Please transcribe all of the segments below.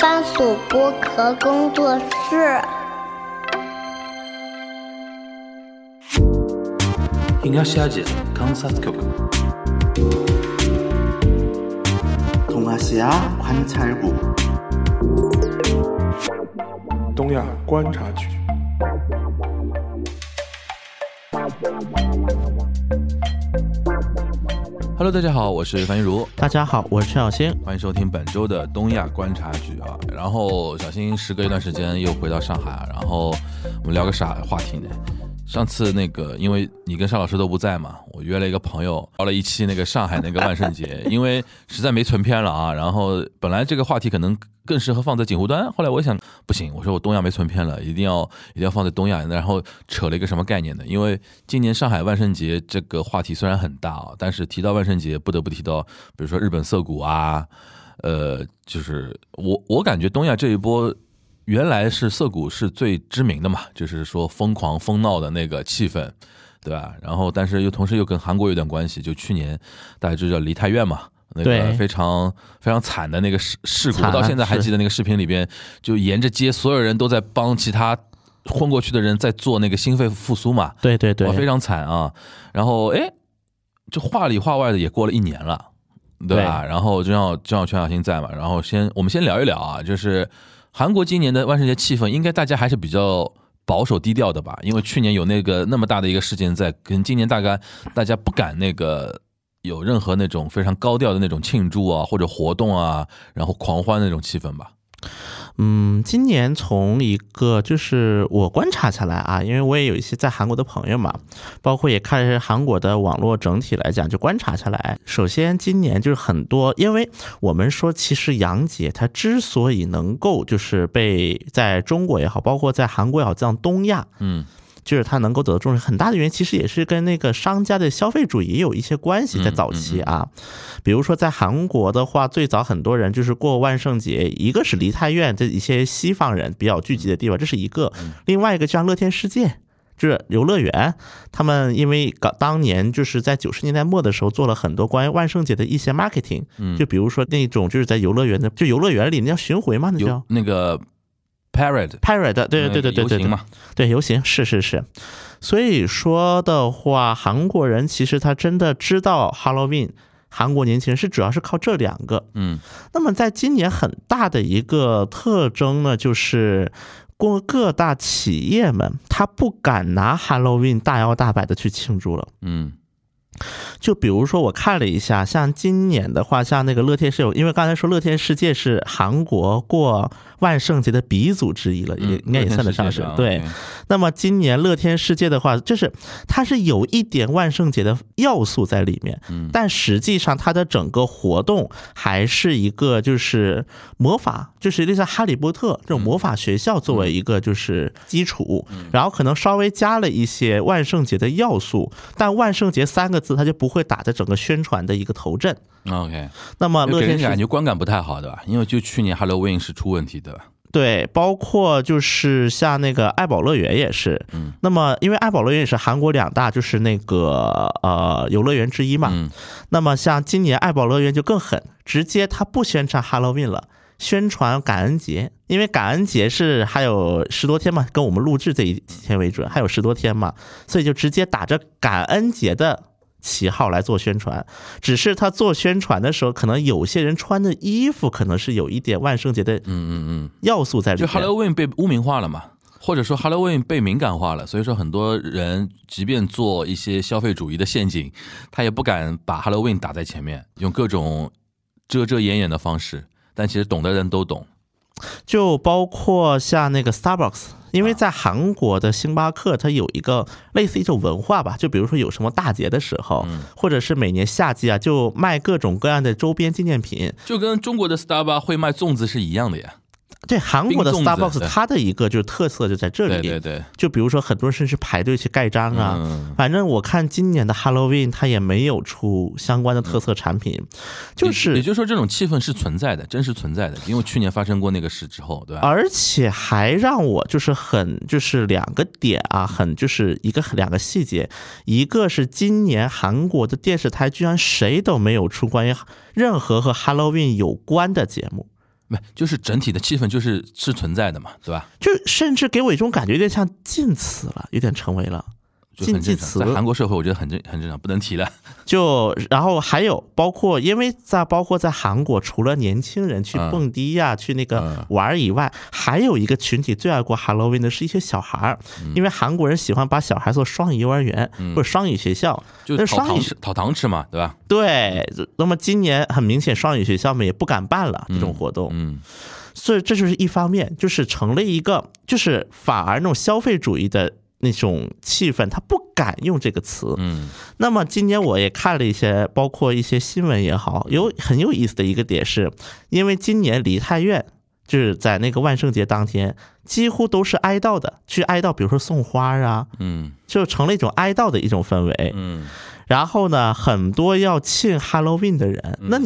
番薯剥壳工作室。东亚亚观察局。东亚西。东亚观察局。Hello，大家好，我是樊玉茹，大家好，我是陈小新。欢迎收听本周的东亚观察局啊。然后小新时隔一段时间又回到上海啊，然后我们聊个啥话题呢？上次那个，因为你跟邵老师都不在嘛，我约了一个朋友聊了一期那个上海那个万圣节，因为实在没存片了啊。然后本来这个话题可能更适合放在锦湖端，后来我想不行，我说我东亚没存片了，一定要一定要放在东亚。然后扯了一个什么概念呢？因为今年上海万圣节这个话题虽然很大啊，但是提到万圣节不得不提到，比如说日本涩谷啊，呃，就是我我感觉东亚这一波。原来是涩谷是最知名的嘛，就是说疯狂疯闹的那个气氛，对吧？然后，但是又同时又跟韩国有点关系，就去年大家知道梨泰院嘛，那个非常非常惨的那个事事故，到现在还记得那个视频里边，就沿着街所有人都在帮其他昏过去的人在做那个心肺复苏嘛，对对对，非常惨啊。然后，哎，就话里话外的也过了一年了，对吧？然后就像就像全小新在嘛，然后先我们先聊一聊啊，就是。韩国今年的万圣节气氛，应该大家还是比较保守低调的吧？因为去年有那个那么大的一个事件在，跟今年大概大家不敢那个有任何那种非常高调的那种庆祝啊或者活动啊，然后狂欢那种气氛吧。嗯，今年从一个就是我观察下来啊，因为我也有一些在韩国的朋友嘛，包括也看韩国的网络整体来讲，就观察下来，首先今年就是很多，因为我们说其实杨姐她之所以能够就是被在中国也好，包括在韩国也好，像东亚，嗯。就是它能够得到重视，很大的原因其实也是跟那个商家的消费主义也有一些关系。在早期啊，比如说在韩国的话，最早很多人就是过万圣节，一个是梨泰院这一些西方人比较聚集的地方，这是一个；另外一个就像乐天世界，就是游乐园，他们因为搞当年就是在九十年代末的时候做了很多关于万圣节的一些 marketing，就比如说那种就是在游乐园的，就游乐园里那叫巡回嘛，那叫那个。Parade，Parade，对对对对对对对，对游行是是是，所以说的话，韩国人其实他真的知道 Halloween，韩国年轻人是主要是靠这两个，嗯，那么在今年很大的一个特征呢，就是过各大企业们他不敢拿 Halloween 大摇大摆的去庆祝了，嗯。就比如说，我看了一下，像今年的话，像那个乐天是有，因为刚才说乐天世界是韩国过万圣节的鼻祖之一了，也应该也算得上是对。那么今年乐天世界的话，就是它是有一点万圣节的要素在里面，但实际上它的整个活动还是一个就是魔法，就是类似哈利波特这种魔法学校作为一个就是基础，然后可能稍微加了一些万圣节的要素，但万圣节三个字。它就不会打在整个宣传的一个头阵。OK，那么乐天感觉观感不太好，对吧？因为就去年 Halloween 是出问题的。对，包括就是像那个爱宝乐园也是。嗯。那么因为爱宝乐园也是韩国两大就是那个呃游乐园之一嘛。嗯。那么像今年爱宝乐园就更狠，直接他不宣传 Halloween 了，宣传感恩节，因为感恩节是还有十多天嘛，跟我们录制这一天为准，还有十多天嘛，所以就直接打着感恩节的。旗号来做宣传，只是他做宣传的时候，可能有些人穿的衣服可能是有一点万圣节的嗯嗯嗯要素在里面。就 Halloween 被污名化了嘛，或者说 Halloween 被敏感化了，所以说很多人即便做一些消费主义的陷阱，他也不敢把 Halloween 打在前面，用各种遮遮掩掩的方式。但其实懂的人都懂，就包括像那个 Starbucks。因为在韩国的星巴克，它有一个类似一种文化吧，就比如说有什么大节的时候，或者是每年夏季啊，就卖各种各样的周边纪念品，就跟中国的 Starbucks 会卖粽子是一样的呀。对韩国的 Starbucks，它的一个就是特色就在这里。对对对，就比如说很多人甚至排队去盖章啊。反正我看今年的 Halloween，它也没有出相关的特色产品。就是也就是说，这种气氛是存在的，真实存在的。因为去年发生过那个事之后，对吧？而且还让我就是很就是两个点啊，很就是一个两个细节，一个是今年韩国的电视台居然谁都没有出关于任何和 Halloween 有关的节目。没，就是整体的气氛就是是存在的嘛，对吧？就甚至给我一种感觉，有点像禁词了，有点成为了。就很正常，禁忌词在韩国社会，我觉得很正很正常，不能提了。就然后还有包括，因为在包括在韩国，除了年轻人去嗯。蹦迪呀、去那个嗯。玩以外，还有一个群体最爱过 Halloween 的是一些小孩儿，嗯。因为韩国人喜欢把小孩做双语幼儿园、或者双语学校，就讨那双语讨糖吃嘛，对吧？对。那么今年很明显，双语学校们也不敢办了这种活动，嗯。所以这就是一方面，就是成了一个，就是反而那种消费主义的那种气氛，他不敢用这个词。嗯那么今年我也看了一些，包括一些新闻也好，有很有意思的一个点是，因为今年梨泰院就是在那个万圣节当天，几乎都是哀悼的，去哀悼，比如说送花啊，嗯就成了一种哀悼的一种氛围。嗯然后呢，很多要庆 Halloween 的人，那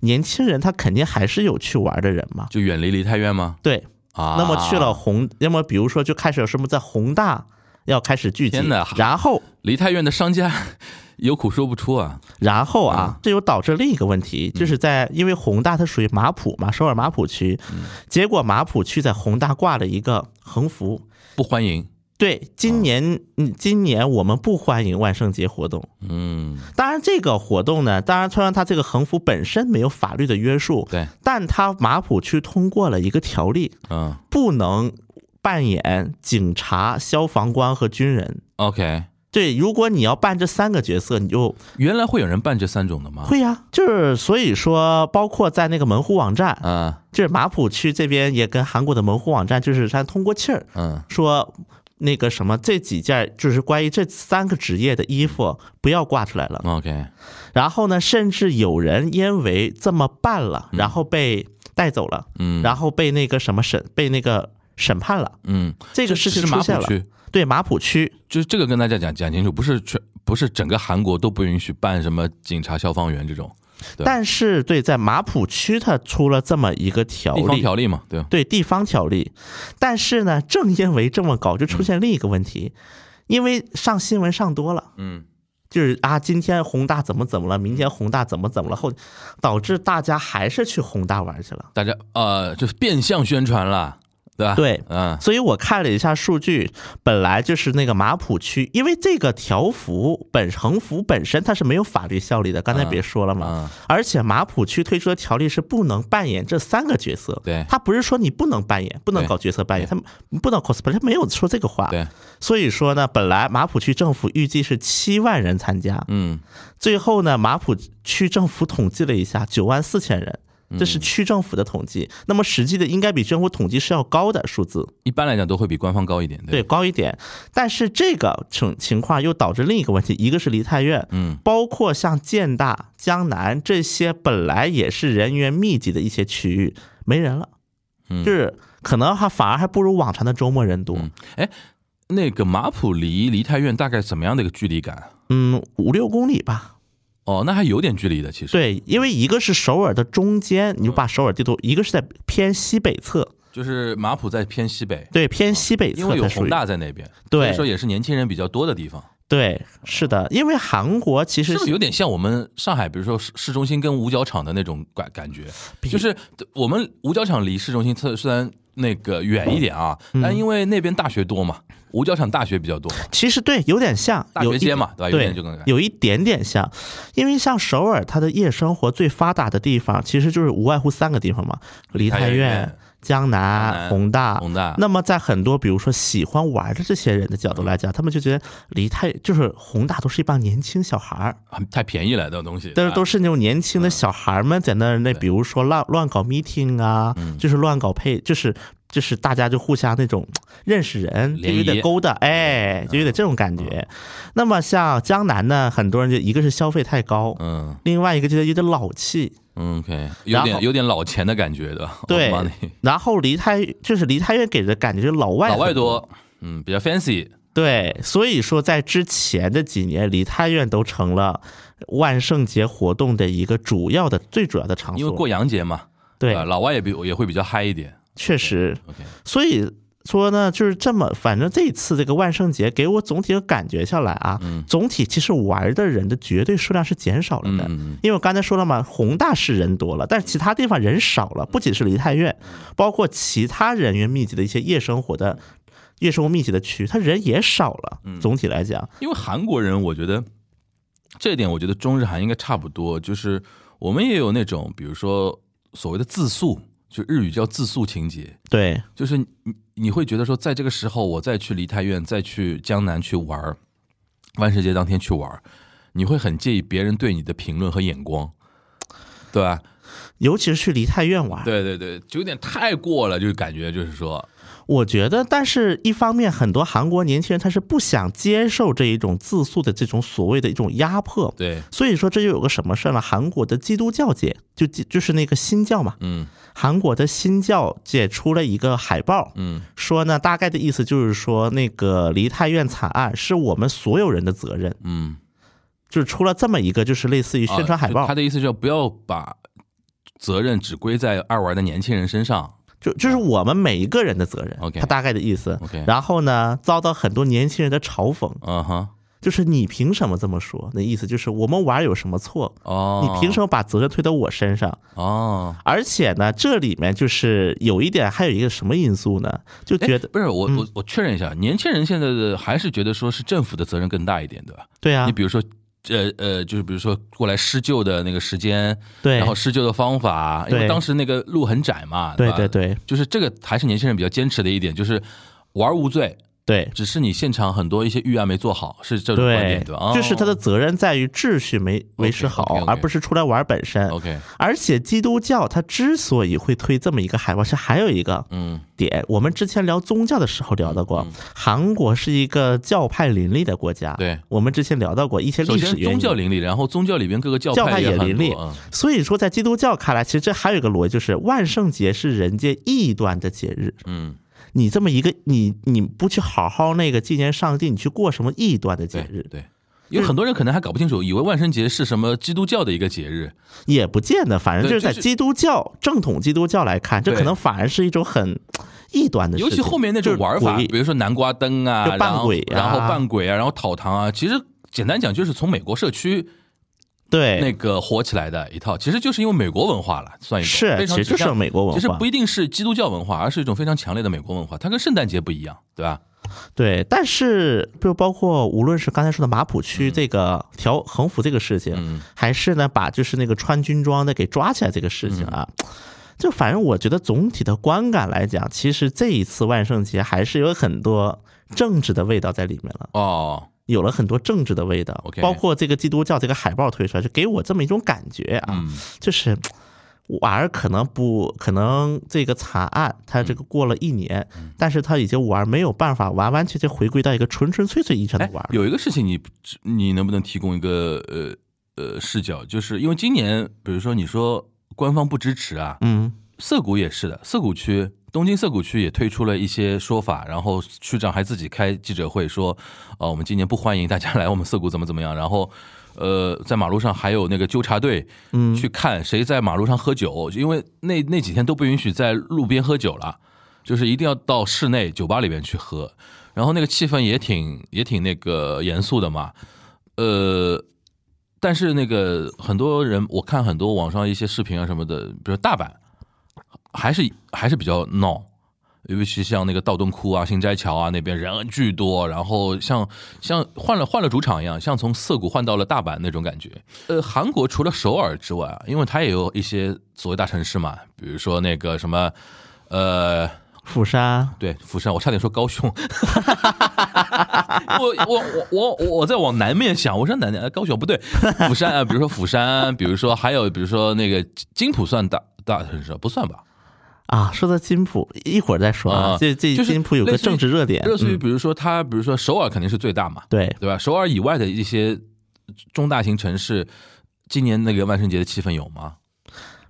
年轻人他肯定还是有去玩的人嘛。就远离梨泰院吗？对，啊，那么去了宏，那么比如说就开始有什么在宏大要开始聚集然后梨泰院的商家 有苦说不出啊。然后嗯。啊，这又导致另一个问题，就是在因为宏大它属于马浦嘛，首尔马浦区，嗯。结果马浦区在宏大挂了一个横幅。不欢迎，对，今年嗯，今年我们不欢迎万圣节活动。嗯，当然，这个活动呢，当然虽然它这个横幅本身没有法律的约束，对，但它马浦区通过了一个条例，嗯。不能扮演警察、消防官和军人。，OK，对，如果你要扮这三个角色，你就原来会有人扮这三种的吗？会呀、就是所以说，包括在那个门户网站，啊，就是马浦区这边也跟韩国的门户网站，就是他通过气儿嗯说，那个什么这几件就是关于这三个职业的衣服不要挂出来了。，OK，然后呢，甚至有人因为这么办了，然后被带走了，嗯，然后被那个什么审被那个审判了。嗯，这个事情是马出现了，对马浦区，就是这个跟大家讲讲清楚，不是全不是整个韩国都不允许办什么警察、消防员这种对但是对在马浦区，它出了这么一个条地方例，条例嘛，对吧？对地方条例，但是呢，正因为这么搞，就出现另一个问题，因为上新闻上多了，嗯，就是啊，今天宏大怎么怎么了，明天宏大怎么怎么了，后导致大家还是去宏大玩去了。大家呃就是变相宣传了，对吧？对嗯所以我看了一下数据，本来就是那个马普区，因为这个条幅本横幅本身它是没有法律效力的，刚才别说了嘛。嗯而且马普区推出的条例是不能扮演这三个角色，对他不是说你不能扮演，不能搞角色扮演，他们不能 cosplay，他没有说这个话。对，所以说呢，本来马普区政府预计是七万人参加，嗯最后呢，马普区政府统计了一下，九万四千人。这嗯是区政府的统计，那么实际的应该比政府统计是要高的数字。一般来讲都会比官方高一点，对，高一点。但是这个情情况又导致另一个问题，一个是梨泰院，嗯，包括像建大、江南这些本来也是人员密集的一些区域没人了，嗯就是可能还反而还不如往常的周末人多。嗯那个马普离梨泰院大概怎么样的一个距离感？嗯，五六公里吧。哦，那还有点距离的，其实。，对，因为一个是首尔的中间，你就把首尔地图，一个是在偏西北侧，就是马浦在偏西北，对，偏西北因为有宏。大在那边，对所以说也是年轻人比较多的地方，对，是的，因为韩国其实是不是有点像我们上海，比如说市市中心跟五角场的那种感感觉？就是我们五角场离市中心侧虽然那个远一点啊，嗯但因为那边大学多嘛，五角场大学比较多嘛，其实对，有点像大有一学街嘛，对吧？有对。有一点点像，因为像首尔，它的夜生活最发达的地方，其实就是无外乎三个地方嘛：梨泰院、江江南、南宏大。宏大，那么，在很多比如说喜欢玩的这些人的角度来讲，他们就觉得离太就是宏大都是一帮年轻小孩儿，啊太便宜了，这种东西。但是都啊是那种年轻的小孩儿们在那儿那，比如说乱乱搞 meeting 啊，嗯就是乱搞配，就是就是大家就互相那种认识人，就有点勾搭，哎，就有点这种感觉。那么像江南呢，很多人就一个是消费太高，嗯另外一个就是有点老气。嗯，OK，有点有点老钱的感觉的，对然后梨泰就是梨泰院给的感觉就是老外老外多，嗯，比较 fancy，对，所以说在之前的几年，梨泰院都成了万圣节活动的一个主要的、最主要的场所。因为过洋节嘛，对，老外也比也会比较嗨一点。确实，OK，所以说呢，就是这么，反正这一次这个万圣节给我总体的感觉下来啊，总体其实玩的人的绝对数量是减少了的，因为我刚才说了嘛，宏大是人多了，但是其他地方人少了，不仅是梨泰院，包括其他人员密集的一些夜生活的夜生活密集的区，他人也少了。总体来讲，因为韩国人，我觉得这一点，我觉得中日韩应该差不多，就是我们也有那种，比如说所谓的自诉。就日语叫自诉情节，对，就是你你会觉得说，在这个时候我再去梨泰院，再去江南去玩万圣节当天去玩你会很介意别人对你的评论和眼光，对吧？尤其是去梨泰院玩，对对对，就有点太过了，就感觉就是说。我觉得，但是一方面，很多韩国年轻人他是不想接受这一种自诉的这种所谓的一种压迫，对，所以说这就有个什么事呢？韩国的基督教界就就是那个新教嘛，嗯，韩国的新教界出了一个海报，嗯，说呢，大概的意思就是说，那个梨泰院惨案是我们所有人的责任，嗯，就是出了这么一个，就是类似于宣传海报，他的意思是不要把责任只归在爱玩的年轻人身上。就就是我们每一个人的责任，OK，他大概的意思，OK，然后呢，遭到很多年轻人的嘲讽，嗯哼，就是你凭什么这么说？那意思就是我们玩有什么错？哦，你凭什么把责任推到我身上？哦，而且呢，这里面就是有一点，还有一个什么因素呢？就觉得不是我我我确认一下，年轻人现在的还是觉得说是政府的责任更大一点，对吧？对啊，你比如说。呃呃，就是比如说过来施救的那个时间，对，然后施救的方法，因为当时那个路很窄嘛，对对对，就是这个还是年轻人比较坚持的一点，就是玩无罪。对，只是你现场很多一些预案没做好，是这种观点对吧？就是他的责任在于秩序没维持好，而不是出来玩本身。OK，而且基督教它之所以会推这么一个海报，是还有一个嗯点，我们之前聊宗教的时候聊到过，韩国是一个教派林立的国家。对，我们之前聊到过一些历史原因。宗教林立，然后宗教里边各个教派也林立，所以说在基督教看来，其实这还有一个逻辑，就是万圣节是人间异端的节日。嗯。你这么一个，你你不去好好那个纪念上帝，你去过什么异端的节日？对，有很多人可能还搞不清楚，以为万圣节是什么基督教的一个节日，也不见得。反正就是在基督教正统基督教来看，这可能反而是一种很异端的。尤其后面那种玩法，比如说南瓜灯啊，扮鬼，然后扮鬼啊，然后讨糖啊，其实简单讲就是从美国社区。对那个火起来的一套，其实就是因为美国文化了，算一是，其实就是美国文化，其实不一定是基督教文化，而是一种非常强烈的美国文化。它跟圣诞节不一样，对吧？对，但是就包括无论是刚才说的马普区这个调横幅这个事情，还是呢把就是那个穿军装的给抓起来这个事情啊，就反正我觉得总体的观感来讲，其实这一次万圣节还是有很多政治的味道在里面了哦。有了很多政治的味道，包括这个基督教这个海报推出来，就给我这么一种感觉啊，就是玩儿可能不可能这个惨案，它这个过了一年，但是它已经玩没有办法完完全全回归到一个纯纯粹粹意义上的玩。有一个事情，你你能不能提供一个呃呃视角？就是因为今年，比如说你说官方不支持啊，嗯，涩谷也是的，涩谷区。东京涩谷区也推出了一些说法，然后区长还自己开记者会说，呃，我们今年不欢迎大家来我们涩谷怎么怎么样。然后，呃，在马路上还有那个纠察队，嗯，去看谁在马路上喝酒，因为那那几天都不允许在路边喝酒了，就是一定要到室内酒吧里边去喝。然后那个气氛也挺也挺那个严肃的嘛，呃，但是那个很多人，我看很多网上一些视频啊什么的，比如大阪。还是还是比较闹，尤其像那个道顿窟啊、新斋桥啊那边人巨多，然后像像换了换了主场一样，像从涩谷换到了大阪那种感觉。呃，韩国除了首尔之外啊，因为它也有一些所谓大城市嘛，比如说那个什么呃釜山，对釜山，我差点说高雄，我我我我我在往南面想，我说南南高雄不对，釜山啊，比如说釜山，比如说还有比如说那个金浦算大大城市不算吧？啊，说到金浦，一会儿再说啊。这这金浦有个政治热点，热于比如说它，比如说首尔肯定是最大嘛，对对吧？首尔以外的一些中大型城市，今年那个万圣节的气氛有吗？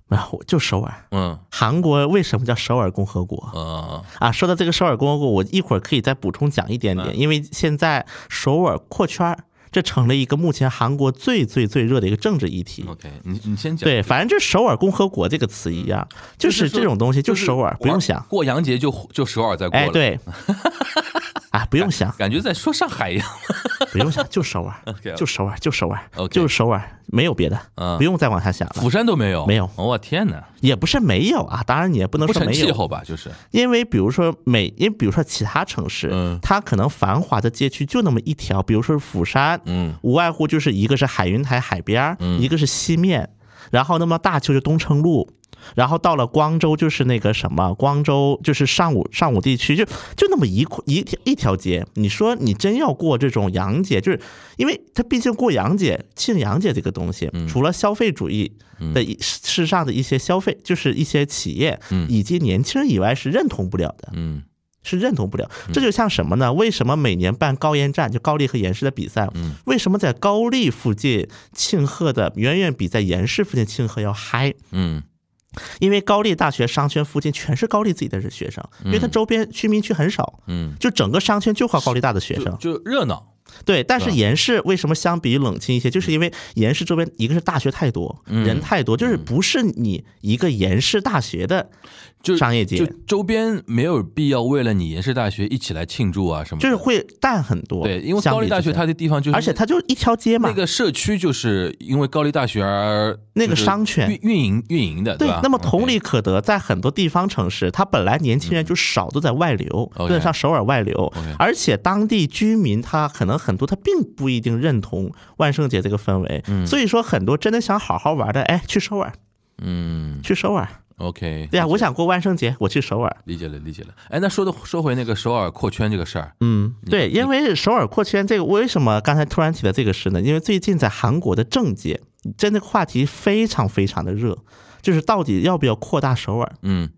没有，就首尔。嗯，韩国为什么叫首尔共和国？嗯啊，说到这个首尔共和国，我一会儿可以再补充讲一点点，因为现在首尔扩圈这成了一个目前韩国最最最热的一个政治议题。OK，你你先讲。对，反正就首尔共和国这个词一样，就是这种东西，就首尔，不用想。过洋节就就首尔在过了。哎，对，啊，不用想，感觉在说上海一样。不用想，就首尔就首尔，就首尔就是首尔，没有别的，嗯不用再往下想了釜。山都没有，没有我天哪，也不是没有啊，当然你也不能说没有，气候吧？就是因为比如说每，因为比如说其他城市，嗯它可能繁华的街区就那么一条，比如说釜山，嗯无外乎就是一个是海云台海边一个是西面，然后那么大邱就东城路。然后到了光州就是那个什么，光州就是上武上武地区，就就那么一块一条一条街。你说你真要过这种洋节，就是因为它毕竟过洋节、庆洋节这个东西，嗯除了消费主义的一世上的一些消费，就是一些企业嗯以及年轻人以外是认同不了的。嗯是认同不了。这就像什么呢？为什么每年办高岩站，就高丽和岩市的比赛，嗯为什么在高丽附近庆贺的远远比在岩市附近庆贺要嗨？嗯因为高丽大学商圈附近全是高丽自己的学生，因为它周边居民区很少，嗯，就整个商圈就靠高丽大的学生。就就热闹。对，但是是吧延世为什么相比于冷清一些？就是因为延氏周边一个是大学太多，嗯人太多，就是不是你一个延氏大学的就商业街就周边没有必要为了你延世大学一起来庆祝啊什么，就是会淡很多。对，因为相高丽大学它的地方就是，而且它就一条街嘛，那个社区就是因为高丽大学而那个商圈运运营运营的，对吧？，对那么同理可得，在很多地方城市，它本来年轻人就少，都在外流，对，像首尔外流而且当地居民他可能很多他并不一定认同万圣节这个氛围，所以说很多真的想好好玩的，哎，去首尔，嗯。去首尔，，OK，对呀，我想过万圣节，我去首尔，理解了理解了。哎，那说的说回那个首尔扩圈这个事儿，嗯，对，因为首尔扩圈这个，为什么刚才突然提到这个事呢？因为最近在韩国的政界，真的话题非常非常的热，就是到底要不要扩大首尔？嗯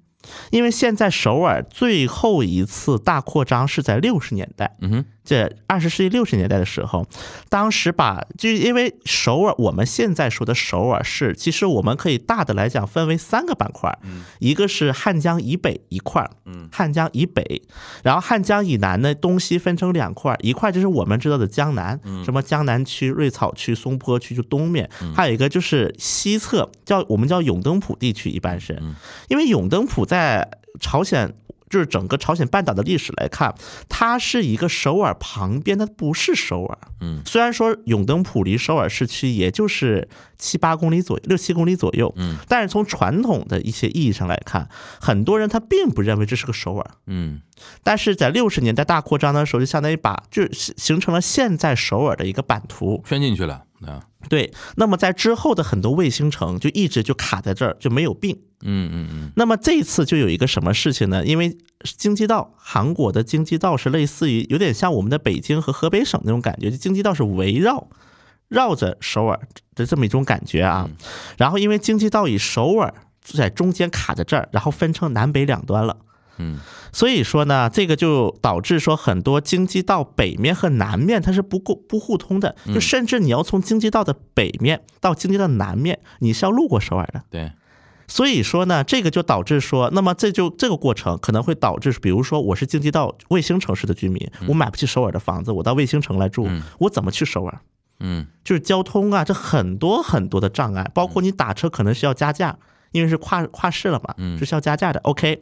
因为现在首尔最后一次大扩张是在六十年代，嗯哼，这二十世纪六十年代的时候，当时把就因为首尔，我们现在说的首尔市，其实我们可以大的来讲分为三个板块，一个是汉江以北一块儿，汉江以北，然后汉江以南呢，东西分成两块儿，一块就是我们知道的江南，什么江南区、瑞草区、松坡区就东面，还有一个就是西侧，叫我们叫永登浦地区，一般是因为永登浦在朝鲜。就是整个朝鲜半岛的历史来看，它是一个首尔旁边，它不是首尔。嗯，虽然说永登浦离首尔市区也就是七八公里左右，六七公里左右，嗯，但是从传统的一些意义上来看，很多人他并不认为这是个首尔。嗯但是在六十年代大扩张的时候，就相当于把就是形成了现在首尔的一个版图。圈进去了啊，对，那么在之后的很多卫星城就一直就卡在这儿，就没有病。嗯嗯嗯那么这一次就有一个什么事情呢？因为京畿道，韩国的京畿道是类似于有点像我们的北京和河北省那种感觉，就京畿道是围绕绕着首尔的这么一种感觉啊。然后因为京畿道以首尔在中间卡在这儿，然后分成南北两端了。嗯所以说呢，这个就导致说很多京畿道北面和南面它是不过不互通的，就甚至你要从京畿道的北面到京畿道南面，你是要路过首尔的。对，所以说呢，这个就导致说，那么这就这个过程可能会导致，比如说我是京畿道卫星城市的居民，我买不起首尔的房子，我到卫星城来住嗯，我怎么去首尔？嗯。就是交通啊，这很多很多的障碍，包括你打车可能需要加价，因为是跨跨市了嘛，嗯。是需要加价的。OK，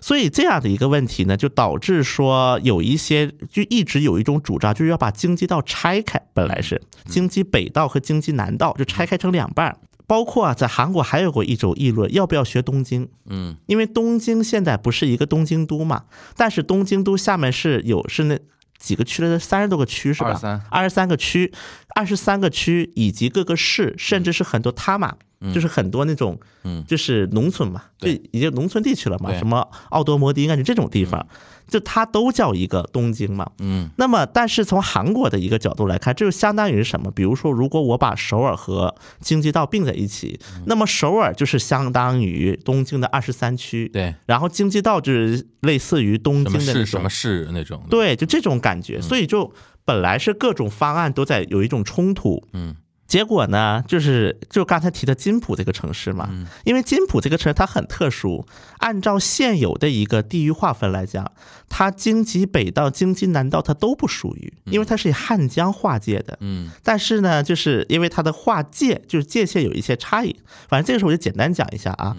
所以这样的一个问题呢，就导致说有一些就一直有一种主张，就是要把京畿道拆开，本来是京畿北道和京畿南道就拆开成两半儿。包括啊，在韩国还有过一种议论，要不要学东京？嗯。因为东京现在不是一个东京都嘛，但是东京都下面是有是那几个区的，三十多个区是吧？23二十三个区，二十三个区以及各个市，甚至是很多他玛，就是很多那种，嗯。就是农村嘛，就对已经农村地区了嘛，什么奥多摩迪应该是这种地方，就它都叫一个东京嘛。嗯那么，但是从韩国的一个角度来看，这就相当于什么？比如说，如果我把首尔和京畿道并在一起，那么首尔就是相当于东京的二十三区，对，然后京畿道就是类似于东京的那种市什么，市那种，，对，就这种感觉。所以就本来是各种方案都在有一种冲突，嗯结果呢，就是就刚才提的金浦这个城市嘛，因为金浦这个城市它很特殊，按照现有的一个地域划分来讲，它京畿北道、京畿南道它都不属于，因为它是以汉江划界的。嗯。但是呢，就是因为它的划界就是界限有一些差异，反正这个时候我就简单讲一下啊。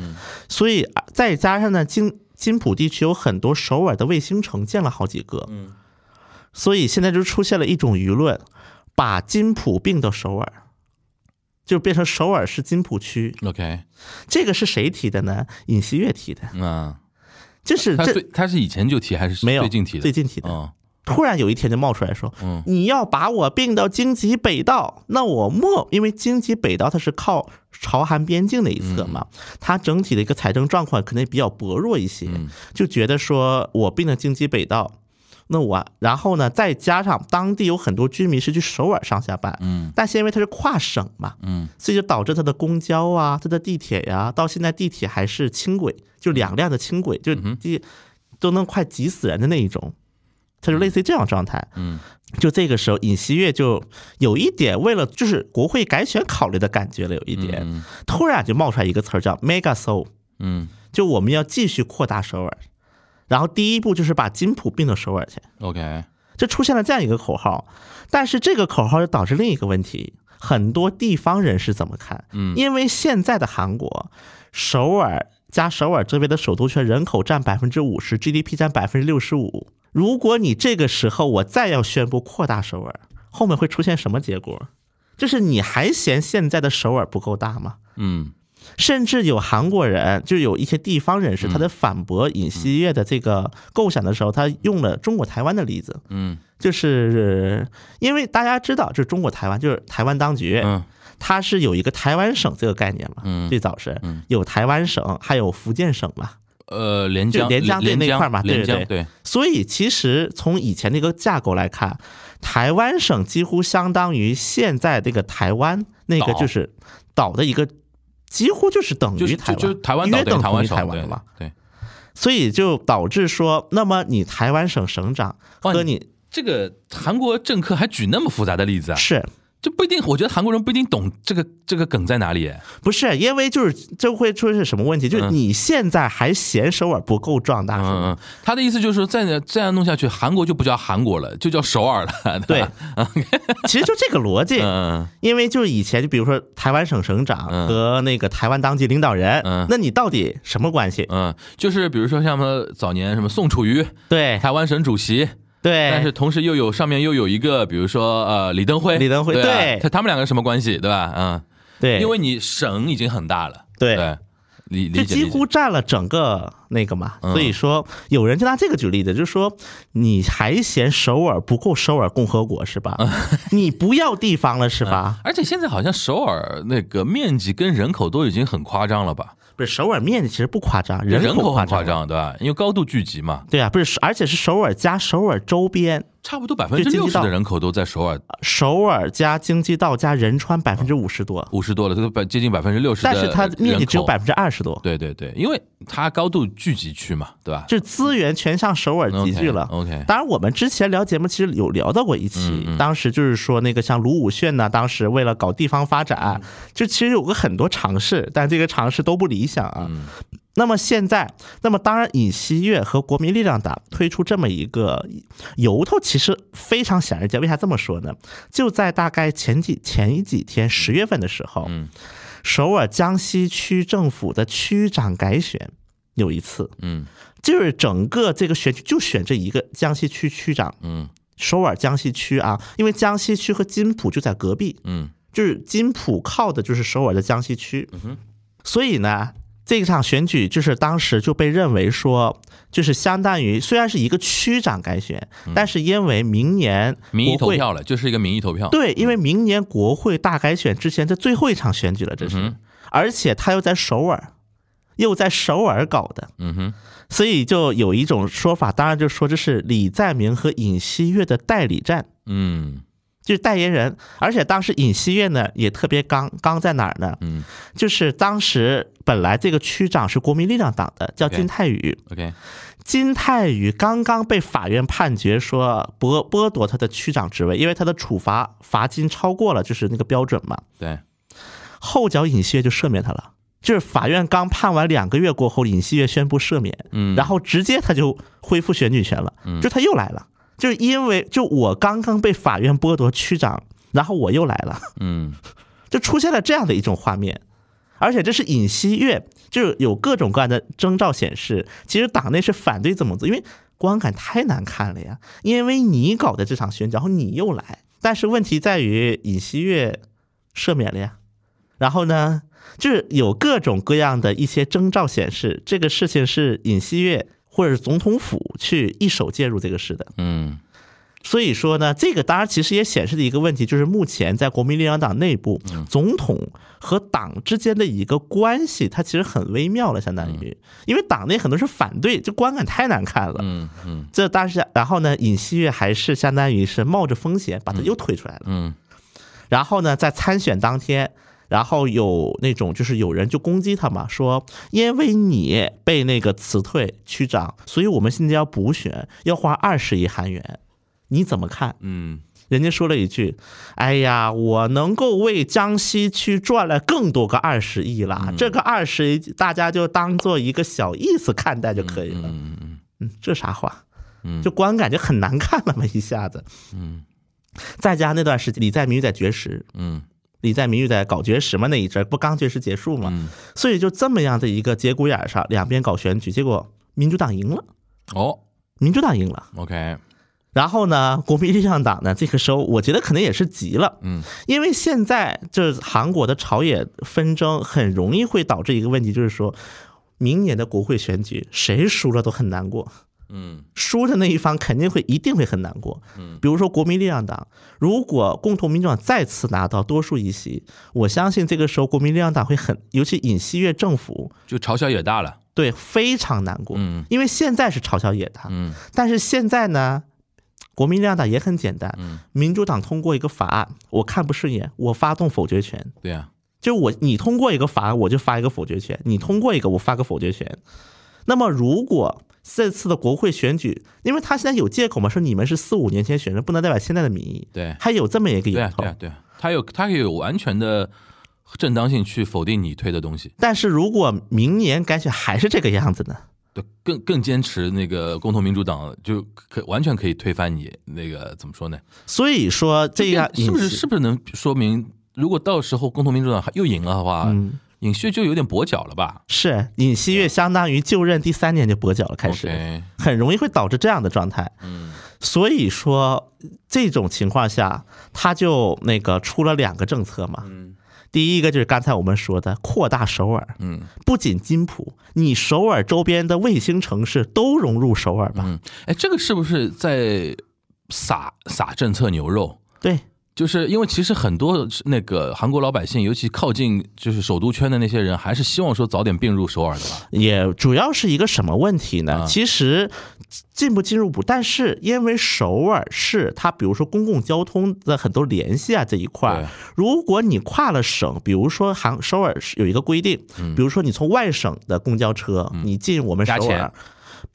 所以啊再加上呢，金金浦地区有很多首尔的卫星城建了好几个，嗯，所以现在就出现了一种舆论，把金浦并到首尔，就变成首尔市金浦区。，OK，这个是谁提的呢？尹锡悦提的，嗯，就是这他最他是以前就提还是没有最近提的？最近提的。嗯突然有一天就冒出来说，嗯你要把我并到京畿北道，那我莫因为京畿北道它是靠朝韩边境的一侧嘛，它整体的一个财政状况可能比较薄弱一些，嗯就觉得说我并到京畿北道，那我然后呢，再加上当地有很多居民是去首尔上下班，嗯但是因为它是跨省嘛，嗯所以就导致它的公交啊、它的地铁呀、到现在地铁还是轻轨，就两辆的轻轨，就地都能快挤死人的那一种，它就类似于这样状态。嗯就这个时候，尹锡悦就有一点为了就是国会改选考虑的感觉了，有一点，嗯突然就冒出来一个词儿叫 “mega Seoul”，嗯就我们要继续扩大首尔，然后第一步就是把金浦并到首尔去。，OK，就出现了这样一个口号，但是这个口号又导致另一个问题，很多地方人士怎么看？嗯因为现在的韩国，首尔加首尔周边的首都圈人口占百分之五十，GDP 占百分之六十五。如果你这个时候我再要宣布扩大首尔，后面会出现什么结果？就是你还嫌现在的首尔不够大吗？嗯甚至有韩国人，就有一些地方人士，他在反驳尹锡悦的这个构想的时候，他用了中国台湾的例子。嗯就是因为大家知道，就是中国台湾，就是台湾当局，嗯它是有一个台湾省这个概念嘛。嗯最早是嗯有台湾省，还有福建省嘛。呃，连江就连江对那块嘛对对对对，所以其实从以前那个架构来看，台湾省几乎相当于现在这个台湾那个就是岛的一个，几乎就是等于台湾，就就是台湾岛等于约等同于台湾嘛。对，所以就导致说，那么你台湾省省长和你这个韩国政客还举那么复杂的例子啊？是这不一定，我觉得韩国人不一定懂这个这个梗在哪里。不是，因为就是这会出现什么问题？就是嗯你现在还嫌首尔不够壮大，嗯？嗯，他的意思就是说，再这样弄下去，韩国就不叫韩国了，就叫首尔了。对吧，其实就这个逻辑。嗯因为就是以前，就比如说台湾省省长嗯和那个台湾当地领导人，嗯那你到底什么关系？嗯，就是比如说像什么早年什么宋楚瑜，对台湾省主席，对，但是同时又有上面又有一个，比如说呃李登辉，李登辉对啊对。他他们两个什么关系，对吧？嗯，对，因为你省已经很大了，对。对，理这几乎占了整个那个嘛，嗯。所以说有人就拿这个举例子，就是说你还嫌首尔不够首尔共和国是吧？嗯。你不要地方了是吧？而且现在好像首尔那个面积跟人口都已经很夸张了吧？不是首尔面积其实不夸张，人口夸张。对吧？因为高度聚集嘛，对啊，不是，而且是首尔加首尔周边，差不多百分之六十的人口都在首尔，首尔加京畿道加仁川百分之五十多，五十多了，这个百接近百分之六十。但是它面积只有百分，分之二十多，对对对，因为它高度聚集区嘛，对吧？就资源全向首尔集聚了。OK，当然，我们之前聊节目其实有聊到过一期，嗯嗯当时就是说那个像卢武铉呢，当时为了搞地方发嗯展，就其实有个很多尝试，但这个尝试都不理想啊。嗯。那么现在，那么当然尹锡悦和国民力量党推出这么一个由头，其实非常显而易见。为啥这么说呢？就在大概前几前几天十月份的时候，嗯。首尔江西区政府的区长改选有一次，嗯。就是整个这个选举就选这一个江西区区长，嗯。首尔江西区啊，因为江西区和金浦就在隔壁，嗯。就是金浦靠的就是首尔的江西区，哼所以呢，这场选举就是当时就被认为说，就是相当于虽然是一个区长改选，但是因为明年嗯民意投票了，就是一个民意投票。对，因为明年国会大改选之前，这最后一场选举了，这是，嗯而且他又在首尔，又在首尔搞的，嗯哼，所以就有一种说法，当然就说这是李在明和尹锡悦的代理战。嗯就是代言人。而且当时尹锡悦呢也特别刚，刚在哪儿呢？嗯就是当时本来这个区长是国民力量党的，叫金泰宇。，OK，金泰宇刚刚被法院判决说剥剥夺他的区长职位，因为他的处罚罚金超过了就是那个标准嘛。对，后脚尹锡悦就赦免他了。就是法院刚判完两个月过后，尹锡悦宣布赦免，嗯然后直接他就恢复选举权了，嗯就他又来了，就是因为就我刚刚被法院剥夺区长，然后我又来了，嗯。就出现了这样的一种画面，而且这是尹锡悦，就是有各种各样的征兆显示，其实党内是反对这么做，因为观感太难看了呀，因为你搞的这场选举，然后你又来，但是问题在于尹锡悦赦免了呀，然后呢，就是有各种各样的一些征兆显示，这个事情是尹锡悦或者是总统府去一手介入这个事的。嗯所以说呢，这个当然其实也显示了一个问题，就是目前在国民力量党内部，总统和党之间的一个关系，它其实很微妙了，相当于，因为党内很多是反对，这观感太难看了。嗯嗯这但是，然后呢，尹锡悦还是相当于是冒着风险把他又推出来了。嗯然后呢，在参选当天，然后有那种就是有人就攻击他嘛，说因为你被那个辞退区长，所以我们现在要补选，要花二十亿韩元，你怎么看？嗯人家说了一句：“哎呀，我能够为江西区赚了更多个二十亿了，这个二十亿大家就当做一个小意思看待就可以了。嗯嗯嗯，这啥话？嗯就观感就很难看那么，一下子。嗯再加那段时间，李在明在绝食，嗯李在明在搞绝食嘛，那一阵儿不刚绝食结束嘛，嗯，所以就这么样的一个节骨眼儿上，两边搞选举，结果民主党赢了，哦。民主党赢了。，OK，然后呢，国民力量党呢，这个时候我觉得可能也是急了，嗯，因为现在这韩国的朝野纷争很容易会导致一个问题，就是说，明年的国会选举谁输了都很难过，嗯。输的那一方肯定会一定会很难过。嗯，比如说国民力量党，如果共同民主党再次拿到多数议席，我相信这个时候国民力量党会很，尤其尹锡悦政府就嘲笑也大了，对非常难过，嗯。因为现在是嘲笑也大，嗯。但是现在呢，国民力量党也很简单，嗯，民主党通过一个法案，我看不顺眼，我发动否决权。对啊，就我你通过一个法案，我就发一个否决权；你通过一个，我发个否决权。那么如果这次的国会选举，因为他现在有借口嘛，说你们是四五年前选的，不能代表现在的民意，对。他有这么一个对由对呀对呀，他有他有完全的正当性去否定你推的东西，但是如果明年改选还是这个样子呢？对，更更坚持那个共同民主党就可完全可以推翻你那个怎么说呢？所以说这样是不是是不是能说明，如果到时候共同民主党又赢了的话，嗯尹锡悦就有点跛脚了吧？是尹锡悦相当于就任第三年就跛脚了，开始很容易会导致这样的状态。嗯所以说这种情况下，他就那个出了两个政策嘛。嗯第一个就是刚才我们说的扩大首尔，嗯不仅金浦，你首尔周边的卫星城市都融入首尔吧。嗯，哎，这个是不是在撒撒政策牛肉？对，就是因为其实很多那个韩国老百姓，尤其靠近就是首都圈的那些人，还是希望说早点并入首尔的吧？也主要是一个什么问题呢？啊其实进不进入不，但是因为首尔市它比如说公共交通的很多联系啊这一块儿，如果你跨了省，比如说韩首尔是有一个规定，比如说你从外省的公交车你进我们首尔。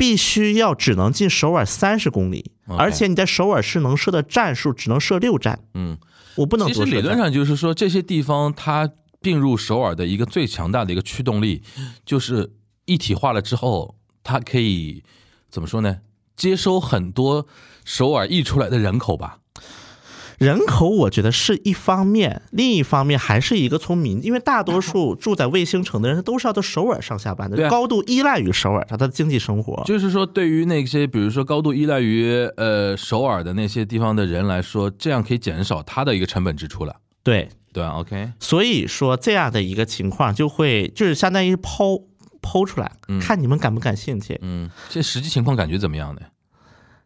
必须要只能进首尔三十公里，而且你在首尔市能设的站数只能设六站，嗯，我不能其实。理论上就是说，这些地方它并入首尔的一个最强大的一个驱动力，就是一体化了之后，它可以怎么说呢？接收很多首尔溢出来的人口吧。人口我觉得是一方面，另一方面还是一个从民，因为大多数 住在卫星城的人他都是要到首尔上下班的，啊高度依赖于首尔他的经济生活。就是说，对于那些比如说高度依赖于呃首尔的那些地方的人来说，这样可以减少他的一个成本支出了，对，对吧？OK，所以说这样的一个情况就会就是相当于抛抛出来，看你们感不感兴趣。嗯，这实际情况感觉怎么样呢？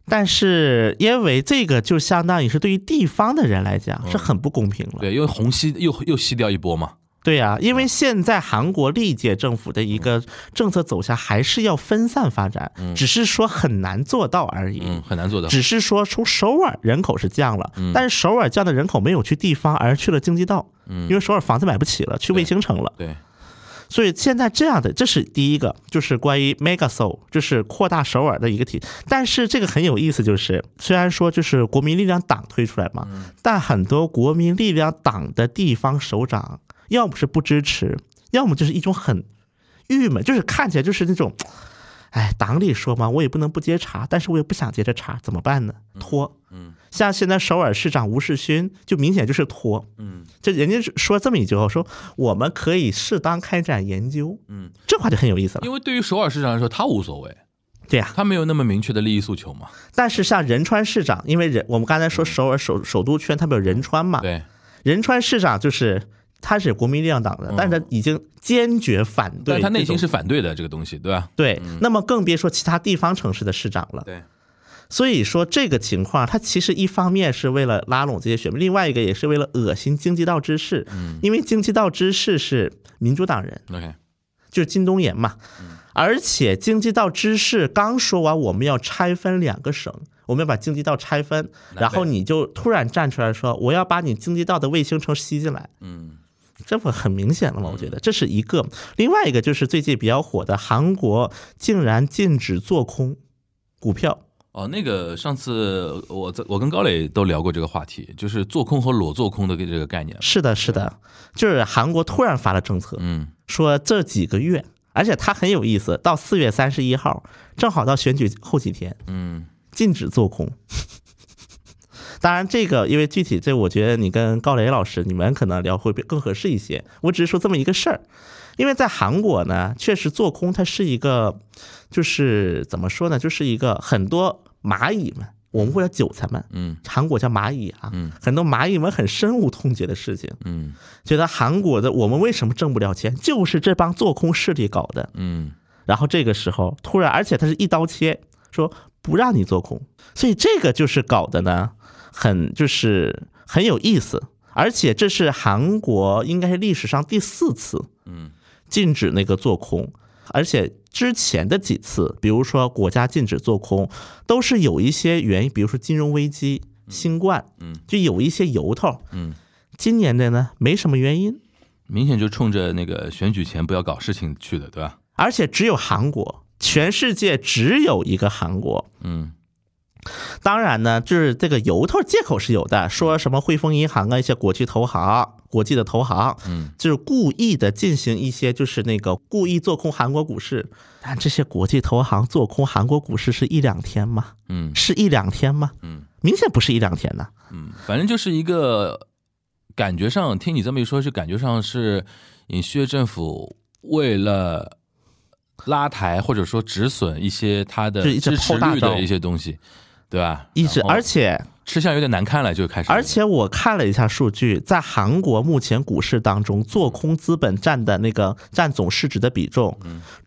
但是因为这个就相当于是对于地方的人来讲是很不公平了。对，因为虹吸又又吸掉一波嘛。对呀、因为现在韩国历届政府的一个政策走向还是要分散发展，只是说很难做到而已。嗯，很难做到。只是说从首尔人口是降了，但是首尔降的人口没有去地方，而去了京畿道，因为首尔房子买不起了，去卫星城了。对，所以现在这样的，这是第一个，就是关于 Mega Seoul，就是扩大首尔的一个题。但是这个很有意思，就是虽然说就是国民力量党推出来嘛，但很多国民力量党的地方首长，要么是不支持，要么就是一种很郁闷，就是看起来就是那种。哎，党里说嘛，我也不能不接茬，但是我也不想接着茬，怎么办呢？拖。嗯像现在首尔市长吴世勋，就明显就是拖。嗯这人家说这么一句话，说我们可以适当开展研究，嗯，这话就很有意思了因。为对于首尔市长来说，他无所谓，对呀、他没有那么明确的利益诉求嘛。但是像仁川市长，因为人我们刚才说首尔首首都圈，他们有仁川嘛，对，仁川市长就是他是国民力量党的，但是他已经坚决反对，他内心是反对的这个东西，对吧？对。那么更别说其他地方城市的市长了。对，所以说这个情况，它其实一方面是为了拉拢这些选民，另外一个也是为了恶心经济道知事，嗯。因为经济道知事是民主党人，，OK，就是金东延嘛。而且经济道知事刚说完我们要拆分两个省，我们要把经济道拆分，然后你就突然站出来说我要把你经济道的卫星城吸进来，嗯。这不很明显了吗？我觉得这是一个，另外一个就是最近比较火的韩国竟然禁止做空股票。哦，那个上次我在我跟高磊都聊过这个话题，就是做空和裸做空的这个概念。是的，是的，就是韩国突然发了政策，嗯说这几个月，而且它很有意思，到四月三十一号，正好到选举后几天，嗯禁止做空。当然，这个因为具体这，我觉得你跟高磊老师你们可能聊会更合适一些。我只是说这么一个事儿，因为在韩国呢，确实做空它是一个，就是怎么说呢，就是一个很多蚂蚁们，我们会叫韭菜们，嗯。韩国叫蚂蚁啊，嗯。很多蚂蚁们很深恶痛绝的事情，嗯。觉得韩国的我们为什么挣不了钱，就是这帮做空势力搞的。嗯。然后这个时候突然，而且它是一刀切，说不让你做空，所以这个就是搞的呢，很就是很有意思，而且这是韩国应该是历史上第四次嗯禁止那个做空，而且之前的几次，比如说国家禁止做空，都是有一些原因，比如说金融危机、新冠，嗯就有一些由头。嗯，今年的呢，没什么原因，明显就冲着那个选举前不要搞事情去的，对吧？而且只有韩国，全世界只有一个韩国。嗯当然呢，就是这个由头借口是有的，说什么汇丰银行啊，一些国际投行、国际的投行，嗯，就是故意的进行一些就是那个故意做空韩国股市。但这些国际投行做空韩国股市是一两天吗？嗯是一两天吗？嗯明显不是一两天呐。嗯，反正就是一个感觉上，听你这么一说，就感觉上是尹锡悦政府为了拉抬或者说止损一些他的支持率的一些东西，对吧？一直，而且吃相有点难看了，就开始，而且我看了一下数据，在韩国目前股市当中，做空资本占的那个占总市值的比重，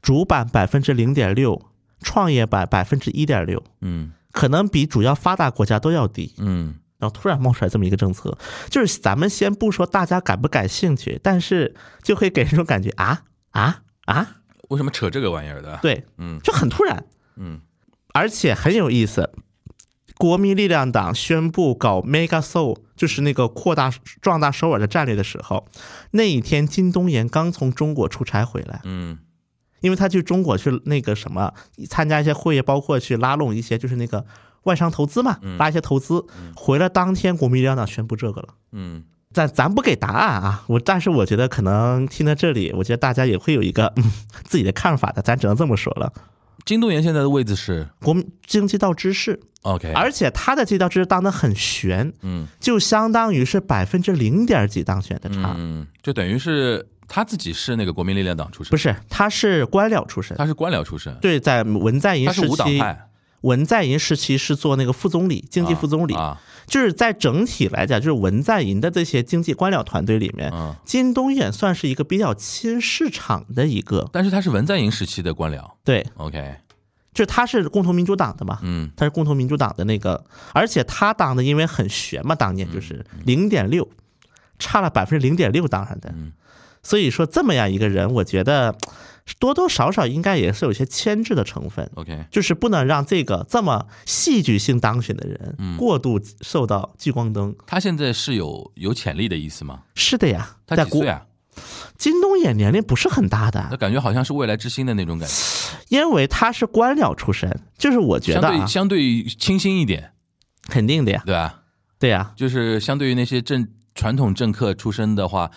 主板百分之零点六，创业板百分之一点六，嗯。可能比主要发达国家都要低。嗯。然后突然冒出来这么一个政策，就是咱们先不说大家感不感兴趣，但是就会给人一种感觉啊？啊？啊，为什么扯这个玩意儿的？，对，嗯。就很突然，嗯。而且很有意思。国民力量党宣布搞 Mega Seoul，就是那个扩大壮大首尔的战略的时候，那一天金东延刚从中国出差回来，嗯因为他去中国去那个什么参加一些会议，包括去拉拢一些就是那个外商投资嘛，拉一些投资。回来当天，国民力量党宣布这个了。嗯咱咱不给答案啊，我但是我觉得可能听到这里，我觉得大家也会有一个、嗯、自己的看法的，咱只能这么说了。金东延现在的位置是？国民经济道知事，OK，而且他的这道知识当的很悬，嗯。就相当于是百分之零点几当选的差，嗯，就等于是他自己是那个国民力量党出身，不是，他是官僚出身，他是官僚出身，对，在文在寅他是时期，无党派，文在寅时期是做那个副总理，经济副总理，啊，就是在整体来讲，就是文在寅的这些经济官僚团队里面，啊，金东延算是一个比较亲市场的一个，但是他是文在寅时期的官僚。对，，OK，就是他是共同民主党的嘛，嗯。他是共同民主党的那个，而且他当的因为很悬嘛，当年就是零点六，差了百分之零点六当上的，所以说这么样一个人，我觉得多多少少应该也是有些牵制的成分。OK，就是不能让这个这么戏剧性当选的人过度受到聚光灯。他现在是有有潜力的意思吗？是的呀，他几岁啊？金东野年龄不是很大那的，感觉好像是未来之星的那种感觉，因为他是官僚出身，就是我觉得相对清新一点，肯定的呀，对吧？对呀，就是相对于那些政传统政客出身的话，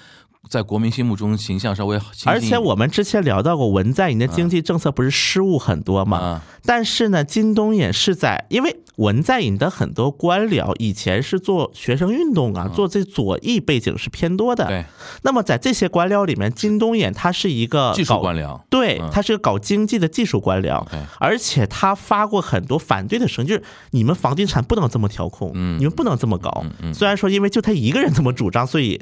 在国民心目中形象稍微清新一点。而且我们之前聊到过，文在寅的经济政策不是失误很多嘛？啊，但是呢，金东野是在，因为文在寅的很多官僚以前是做学生运动啊，做这左翼背景是偏多的。嗯对，那么在这些官僚里面，金东衍他是一个技术官僚，对嗯，他是个搞经济的技术官僚。而且他发过很多反对的声音，就是你们房地产不能这么调控，嗯。你们不能这么搞。虽然说因为就他一个人这么主张，所以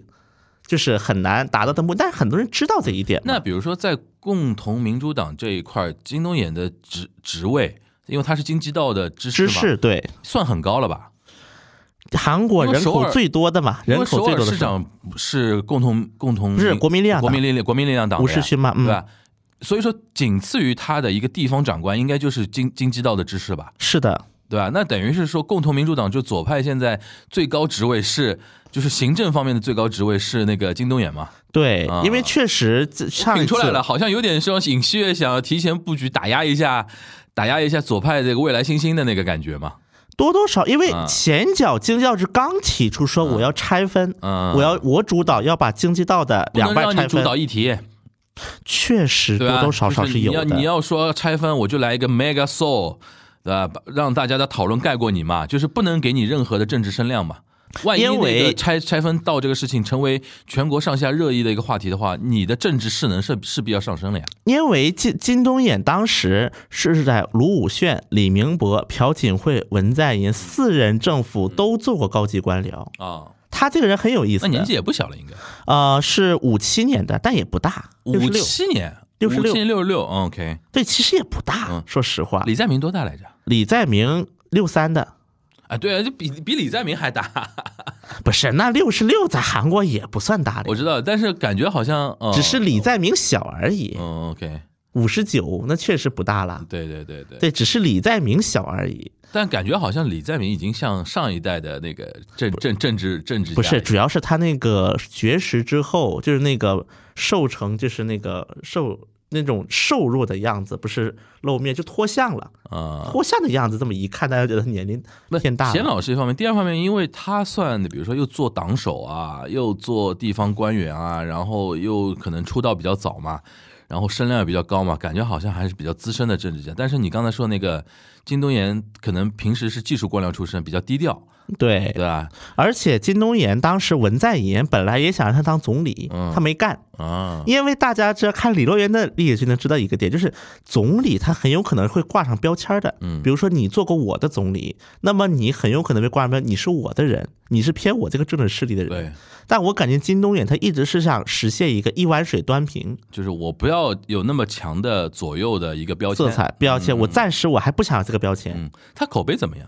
就是很难达到的目的，但是很多人知道这一点。那比如说在共同民主党这一块儿，金东衍的职职位，因为他是经济道的知识知嘛，识对算很高了吧？韩国人口最多的嘛，人口最多的市长是共同共同不是国民力量国民力量国民力量党吴世勋嘛，嗯，对吧？所以说，仅次于他的一个地方长官，应该就是经经济道的知识吧？是的，对吧？那等于是说，共同民主党就左派现在最高职位是，就是行政方面的最高职位是那个金东衍嘛？对啊，因为确实这上顶出来了，好像有点说尹锡悦想要提前布局，打压一下，打压一下左派这个未来新星的那个感觉嘛。多多少，因为啊前脚经济道是刚提出说我要拆分，嗯，我要我主导要把经济道的两半拆能让你主导分，议题，确实对？多多少少是有的。你要你要说拆分，我就来一个 mega soul，对吧？让大家的讨论盖过你嘛，就是不能给你任何的政治声量嘛。万一那个拆拆分到这个事情成为全国上下热议的一个话题的话，你的政治势能是势必要上升了呀。因为金金东衍当时是在卢武铉、李明博、朴槿惠、文在寅四人政府都做过高级官僚。啊，他这个人很有意思，那年纪也不小了，应该呃是五七年的，但也不大，五六。七年，六十六七年六十六，OK。对，其实也不大嗯，说实话。李在明多大来着？李在明六三的，啊，对啊，就比比李在明还大，不是那六十六在韩国也不算大的，我知道，但是感觉好像，呃、只是李在明小而已。嗯，OK，五十九那确实不大了，对对对对，对，只是李在明小而已。但感觉好像李在明已经像上一代的那个政政政治政治不是，主要是他那个绝食之后，就是那个瘦成，就是那个瘦那种瘦弱的样子，不是露面就脱相了。啊。脱相的样子，这么一看，大家觉得年龄偏大显。老是一方面，第二方面，因为他算比如说又做党首啊，又做地方官员啊，然后又可能出道比较早嘛，然后声量也比较高嘛，感觉好像还是比较资深的政治家。但是你刚才说那个金东延，可能平时是技术官僚出身，比较低调，对对，吧？而且金东延当时文在寅本来也想让他当总理，嗯他没干。啊，因为大家知道看李洛渊的历史就能知道一个点，就是总理他很有可能会挂上标签的。嗯比如说你做过我的总理，那么你很有可能被挂上标，你是我的人，你是偏我这个政治势力的人。对，但我感觉金东延他一直是想实现一个一碗水端平就是我不要有那么强的左右的一个标签色彩标签，我暂时我还不想要这个标签。嗯，他口碑怎么样？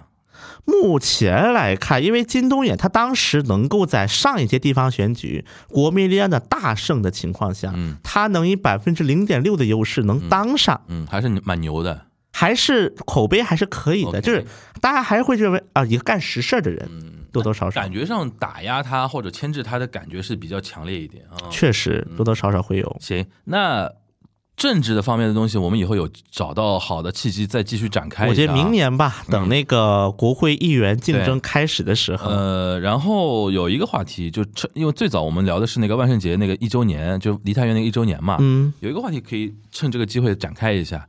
目前来看，因为金东远他当时能够在上一届地方选举国民力量的大胜的情况下，嗯他能以百分之零点六的优势能当上。嗯，还是蛮牛的。还是口碑还是可以的就是大家还是会认为啊，一个干实事儿的人，多多少少感觉上打压他或者牵制他的感觉是比较强烈一点啊。确实多多少少会有。行，那政治的方面的东西，我们以后有找到好的契机再继续展开。我觉得明年吧，等那个国会议员竞争开始的时候，呃，然后有一个话题，就趁因为最早我们聊的是那个万圣节那个一周年，就离太原那个一周年嘛，嗯，有一个话题可以趁这个机会展开一下，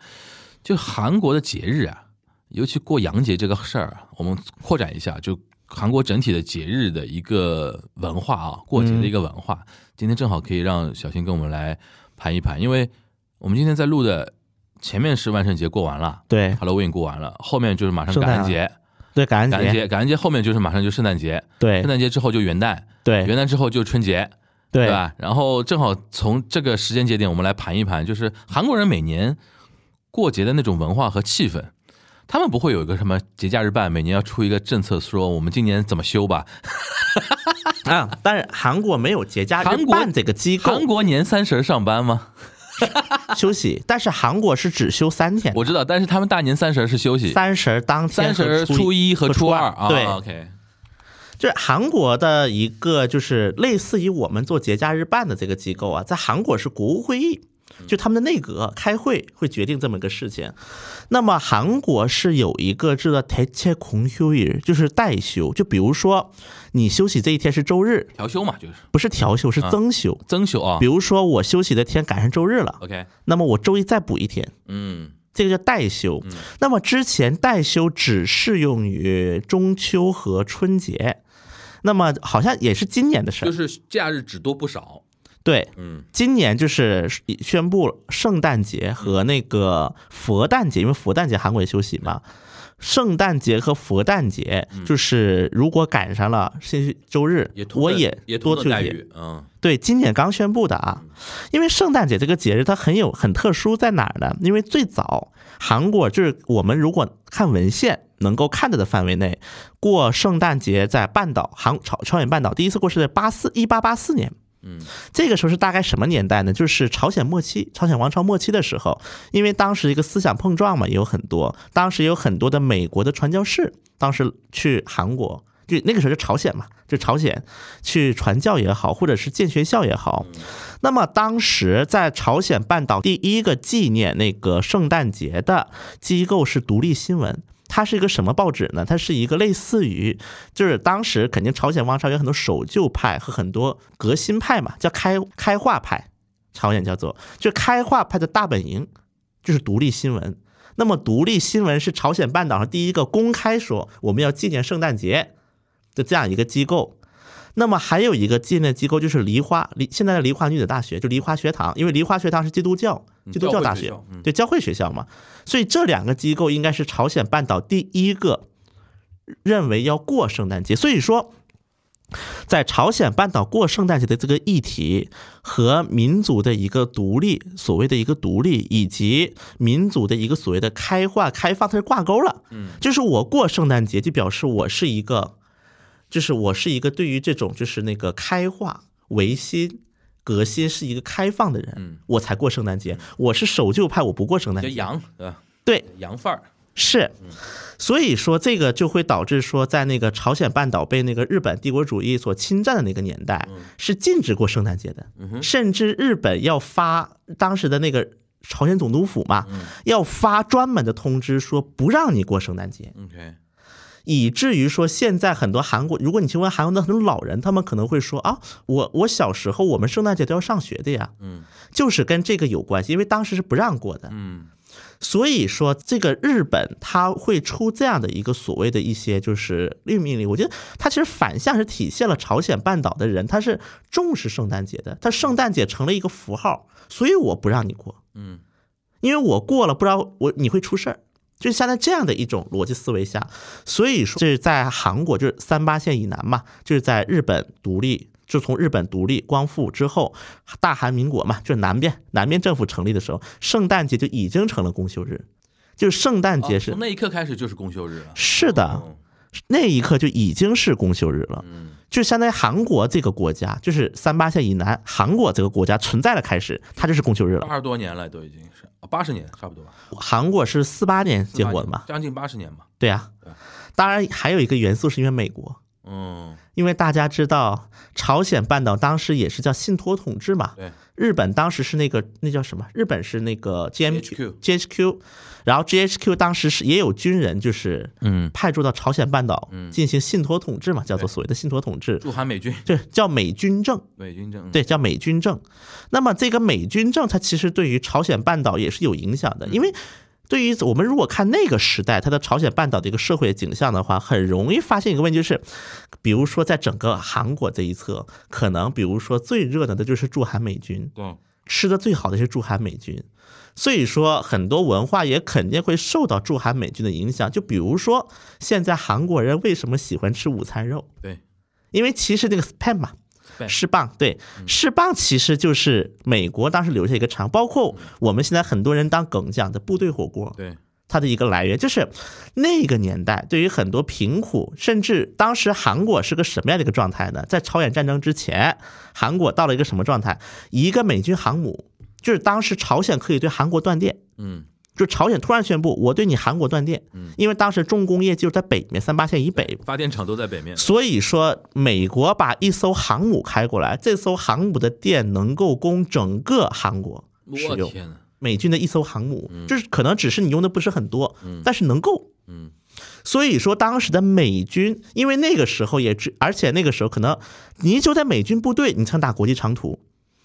就韩国的节日啊，尤其过洋节这个事儿啊，我们扩展一下，就韩国整体的节日的一个文化啊，过节的一个文化。今天正好可以让小新跟我们来盘一盘，因为我们今天在录的前面是万圣节过完了对，Halloween 过完了，后面就是马上感恩节，对，感恩节，感恩节，感恩节后面就是马上就圣诞节，对圣诞节之后就元旦，对元旦之后就春节，对对吧？然后正好从这个时间节点，我们来盘一盘，就是韩国人每年过节的那种文化和气氛。他们不会有一个什么节假日办，每年要出一个政策，说我们今年怎么休吧？啊，但是韩国没有节假日办这个机构韩国年三十上班吗？休息，但是韩国是只休三天，我知道，但是他们大年三十是休息，三十当天三十、初一和初二啊。对，，OK，就是韩国的一个就是类似于我们做节假日办的这个机构啊，在韩国是国务会议，就他们的内阁开会会决定这么个事情。那么韩国是有一个这个대체공휴일，就是代休，就比如说你休息这一天是周日，调休嘛，就是不是调休是增休。增休啊比。如说我休息的天赶上周日了， OK，那么我周一再补一天，嗯这个叫代休。那么之前代休只适用于中秋和春节，那么好像也是今年的事儿。就是假日只多不少。 对，嗯今年就是宣布圣诞节和那个佛诞节，因为佛诞节韩国也休息嘛。圣诞节和佛诞节就是如果赶上了星期周日我也也多休息。嗯对，今年刚宣布的啊，因为圣诞节这个节日它很有很特殊在哪儿呢？因为最早韩国就是我们如果看文献能够看到的范围内，过圣诞节在半岛韩朝朝鲜半岛第一次过是在八四一八八四年。嗯，这个时候是大概什么年代呢？就是朝鲜末期，朝鲜王朝末期的时候，因为当时一个思想碰撞嘛，也有很多，当时有很多的美国的传教士，当时去韩国，就那个时候就朝鲜嘛，就朝鲜去传教也好，或者是建学校也好。那么当时在朝鲜半岛第一个纪念那个圣诞节的机构是独立新闻。它是一个什么报纸呢？它是一个类似于，就是当时肯定朝鲜王朝有很多守旧派和很多革新派嘛，叫开开化派，朝鲜叫做，就开化派的大本营就是独立新闻。那么独立新闻是朝鲜半岛上第一个公开说我们要纪念圣诞节的这样一个机构。那么还有一个纪念机构就是梨花，梨现在的梨花女子大学，就梨花学堂，因为梨花学堂是基督教基督教大学对教会学校嘛，所以这两个机构应该是朝鲜半岛第一个认为要过圣诞节，所以说。在朝鲜半岛过圣诞节的这个议题和民族的一个独立，所谓的一个独立，以及民族的一个所谓的开化、开放，它是挂钩了。嗯，就是我过圣诞节，就表示我是一个，就是我是一个对于这种就是那个开化、维新、革新是一个开放的人，嗯。我才过圣诞节。我是守旧派，我不过圣诞节。叫洋对吧？对，洋范儿。是，所以说这个就会导致说，在那个朝鲜半岛被那个日本帝国主义所侵占的那个年代，是禁止过圣诞节的，甚至日本要发当时的那个朝鲜总督府嘛，要发专门的通知说不让你过圣诞节，OK，以至于说现在很多韩国，如果你去问韩国的很多老人，他们可能会说啊，我我小时候我们圣诞节都要上学的呀，嗯就是跟这个有关系，因为当时是不让过的，嗯所以说，这个日本它会出这样的一个所谓的一些就是命命令，我觉得它其实反向是体现了朝鲜半岛的人他是重视圣诞节的，他圣诞节成了一个符号，所以我不让你过，嗯，因为我过了不知道我你会出事儿。就是像在这样的一种逻辑思维下，所以说这是在韩国，就是三八线以南嘛，就是在日本独立，就从日本独立光复之后，大韩民国嘛，就是南边南边政府成立的时候，圣诞节就已经成了公休日，就是圣诞节是、哦从那一刻开始就是公休日了。是的，哦那一刻就已经是公休日了，嗯就相当于韩国这个国家，就是三八线以南，韩国这个国家存在的开始，它就是公休日了。二十多年了，都已经是八十年差不多吧，韩国是四八年建国的嘛？将近八十年嘛。对呀、对当然还有一个元素是因为美国，嗯，因为大家知道朝鲜半岛当时也是叫信托统治嘛，对，日本当时是那个那叫什么？日本是那个 GHQ GHQ，然后 GHQ 当时是也有军人就是嗯，派驻到朝鲜半岛嗯。进行信托统治嘛，叫做所谓的信托统治，驻韩美军，对，叫美军政。美军政，对，叫美军政。那么这个美军政，它其实对于朝鲜半岛也是有影响的，因为对于我们如果看那个时代它的朝鲜半岛的一个社会景象的话，很容易发现一个问题，就是比如说在整个韩国这一侧，可能比如说最热闹的就是驻韩美军，对，吃的最好的是驻韩美军。所以说，很多文化也肯定会受到驻韩美军的影响。就比如说，现在韩国人为什么喜欢吃午餐肉？对，因为其实那个 spam 嘛士棒，对，士棒其实就是美国当时留下一个长，包括我们现在很多人当梗讲的部队火锅，对，它的一个来源，就是那个年代对于很多贫苦，甚至当时韩国是个什么样的一个状态呢？在朝鲜战争之前，韩国到了一个什么状态？一个美军航母，就是当时朝鲜可以对韩国断电，嗯。就朝鲜突然宣布我对你韩国断电，嗯。因为当时重工业就是在北面三八线以北，发电厂都在北面，所以说，美国把一艘航母开过来，这艘航母的电能够供整个韩国使用。天呐，美军的一艘航母，就是可能只是你用的不是很多，但是能够。嗯，所以说当时的美军，因为那个时候也只，而且那个时候可能你就在美军部队，你才能打国际长途。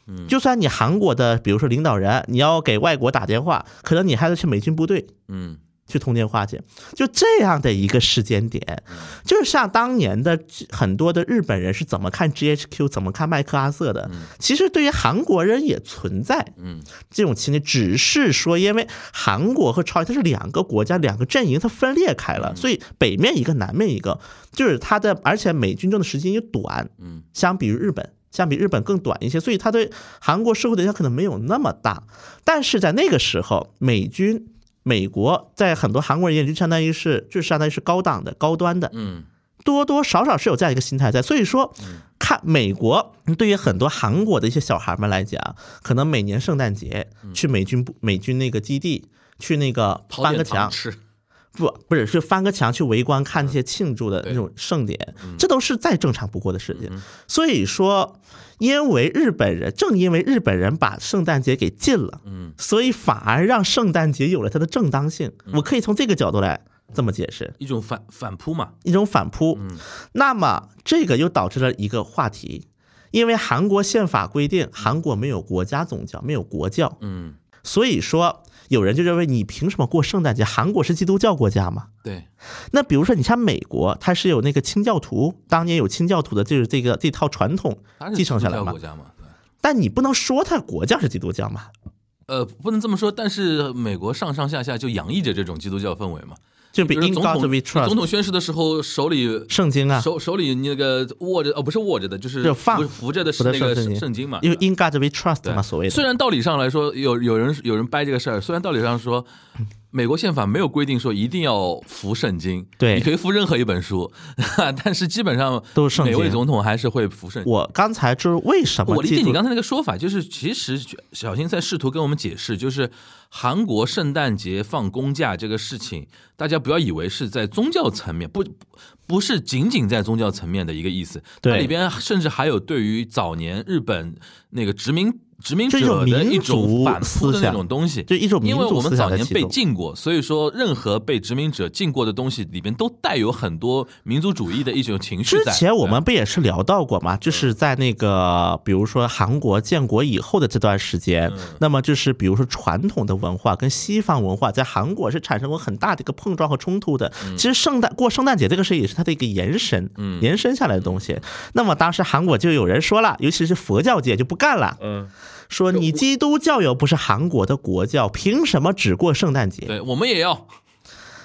嗯。就算你韩国的，比如说领导人，你要给外国打电话，可能你还得去美军部队，嗯。去通电话去，就这样的一个时间点，就是像当年的很多的日本人是怎么看 GHQ，怎么看麦克阿瑟的，其实对于韩国人也存在嗯。这种情节，只是说因为韩国和朝鲜它是两个国家，两个阵营它分裂开了，所以北面一个，南面一个，就是它的，而且美军中的时间也短，嗯。相比于日本。相比日本更短一些，所以它对韩国社会的影响可能没有那么大。但是在那个时候，美军、美国在很多韩国人眼里就相当于是，就相当于是高档的、高端的，嗯多多少少是有这样一个心态在。所以说，看美国对于很多韩国的一些小孩们来讲，可能每年圣诞节去美军部、美军那个基地去那个跑翻个墙，吃，不不是是翻个墙去围观看那些庆祝的那种盛典，这都是再正常不过的事情。所以说，因为日本人正因为日本人把圣诞节给禁了，嗯所以反而让圣诞节有了它的正当性。我可以从这个角度来这么解释。一种反反扑嘛，一种反扑。那么这个又导致了一个话题，因为韩国宪法规定韩国没有国家宗教，没有国教，嗯所以说有人就认为你凭什么过圣诞节？韩国是基督教国家嘛？对，那比如说你像美国，它是有那个清教徒，当年有清教徒的就是这个这套传统继承下来嘛基督教国。家嘛，对但你不能说它国家是基督教嘛？呃，不能这么说，但是美国上上下下就洋溢着这种基督教氛围嘛。就比总 God 统总统宣誓的时候，手里圣经啊，手手里那个握着哦，不是握着的，就是就放扶扶着的是那个圣经嘛。因为 In God We Trust 嘛，所谓的。虽然道理上来说，有有人有人掰这个事儿，虽然道理上说，美国宪法没有规定说一定要服圣经，对你可以服任何一本书，但是基本上都是每位总统还是会服圣经。我刚才就是为什么我理解你刚才那个说法，就是其实小新在试图跟我们解释，就是韩国圣诞节放公假这个事情，大家不要以为是在宗教层面，不不是仅仅在宗教层面的一个意思，它里边甚至还有对于早年日本那个殖民。殖民者的一民种族反扑的那思想种东西，就一种民因为我们早年被禁过，所以说任何被殖民者禁过的东西里边都带有很多民族主义的一种情绪在。之前我们不也是聊到过吗？就是在那个，比如说韩国建国以后的这段时间，那么就是比如说传统的文化跟西方文化在韩国是产生过很大的一个碰撞和冲突的。其实圣诞过圣诞节这个事也是它的一个延伸，延伸下来的东西。那么当时韩国就有人说了，尤其是佛教界就不干了，嗯，说你基督教又不是韩国的国教，凭什么只过圣诞节？对我们也要，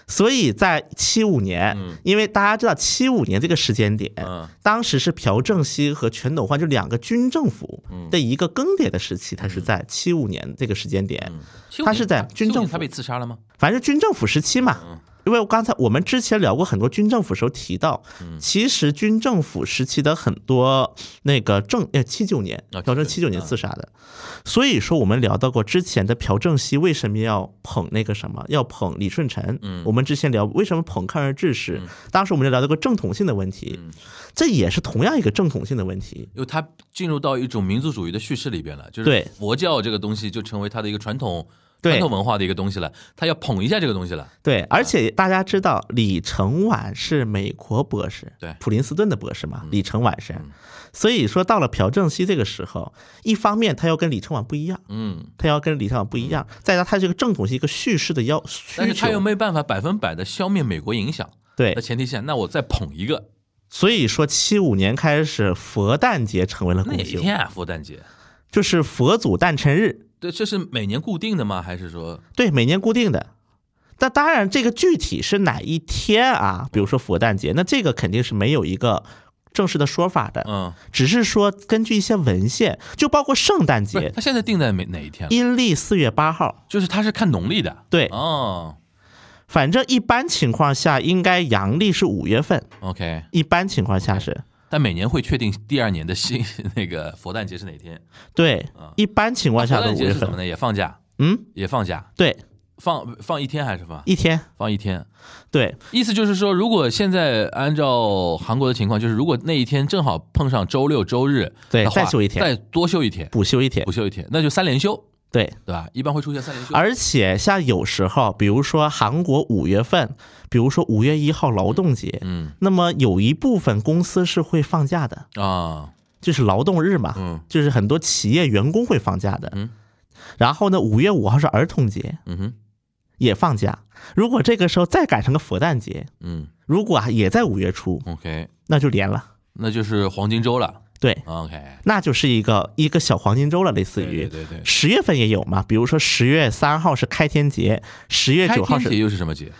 所以在七五年，因为大家知道七五年这个时间点，嗯当时是朴正熙和全斗焕就两个军政府的一个更迭的时期，他是在七五年这个时间点，他是在军政府他被刺杀了吗？反正军政府时期嘛。因为我刚才我们之前聊过很多军政府时候提到，其实军政府时期的很多那个政，呃，七九年啊朴正七九年自杀的，所以说我们聊到过之前的朴正熙为什么要捧那个什么，要捧李舜臣，我们之前聊为什么捧抗日志士，当时我们就聊到过正统性的问题，这也是同样一个正统性的问题，因为他进入到一种民族主义的叙事里边了，就是对。佛教这个东西就成为他的一个传统对传统文化的一个东西了，他要捧一下这个东西了。对，而且大家知道李承晚是美国博士，对。普林斯顿的博士嘛，李承晚是，所以说到了朴正熙这个时候，一方面他要跟李承晚不一样，嗯，他要跟李承晚不一样，再加上他这个正统是一个叙事的要需但是他又求，没办法百分百的消灭美国影响对。的，前提下，那我再捧一个，所以说七五年开始，佛诞节成为了哪公休，天啊？佛诞节？就是佛祖诞辰日，对，这是每年固定的吗？还是说，对，每年固定的。那当然，这个具体是哪一天啊？比如说佛诞节，那这个肯定是没有一个正式的说法的。嗯，只是说根据一些文献，就包括圣诞，节，他现在定在哪哪一天？阴历四月八号，就是他是看农历的。对哦，反正一般情况下应该阳历是五月份，OK，一般情况下是但每年会确定第二年的新那个佛诞节是哪天。对，一般情况下的五月份，节是什么呢？也放假，嗯，也放假，对，放放一天还是放一天，放一天？对，意思就是说，如果现在按照韩国的情况，就是如果那一天正好碰上周六周日对再休一天再多休一天，补休一天补，休一天，那就三连休，对。对吧？一般会出现三连休。而且像有时候，比如说韩国五月份，比如说五月一号劳动节，嗯那么有一部分公司是会放假的，啊，就是劳动日嘛，嗯就是很多企业员工会放假的。嗯然后呢，五月五号是儿童节，嗯哼也放假。如果这个时候再赶上个佛诞节，嗯如果啊也在五月初，，OK，那就连了。那就是黄金周了。对，OK，那就是一个一个小黄金周了，类似于对对对。十月份也有嘛，比如说十月三号是开天节，十月九号是又是什么节？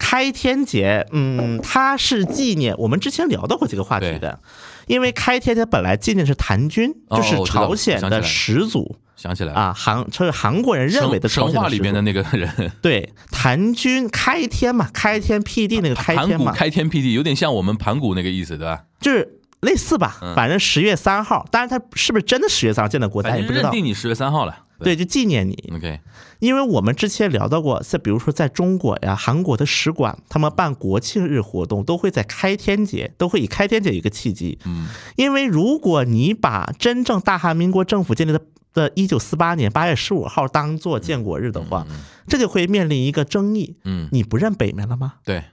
开天节，嗯，它是纪念我们之前聊到过这个话题的，因为开天节本来纪念是谭军，就是朝鲜的始祖。想起来，啊，韩就是韩国人认为的神神朝鲜话里边的那个人，对谭军开天嘛，开天辟地那个开天嘛，开天辟地，有点像我们盘古那个意思，对吧？就是类似吧，嗯。反正十月三号，当然他是不是真的十月三号建的国，咱反正也不知道。认定你十月三号了。对，就纪念你，，OK，因为我们之前聊到过，在比如说在中国呀、韩国的使馆，他们办国庆日活动都会在开天节，都会以开天节一个契机。嗯，因为如果你把真正大韩民国政府建立的的一九四八年八月十五号当做建国日的话，这就会面临一个争议：嗯，你不认北面了吗？对，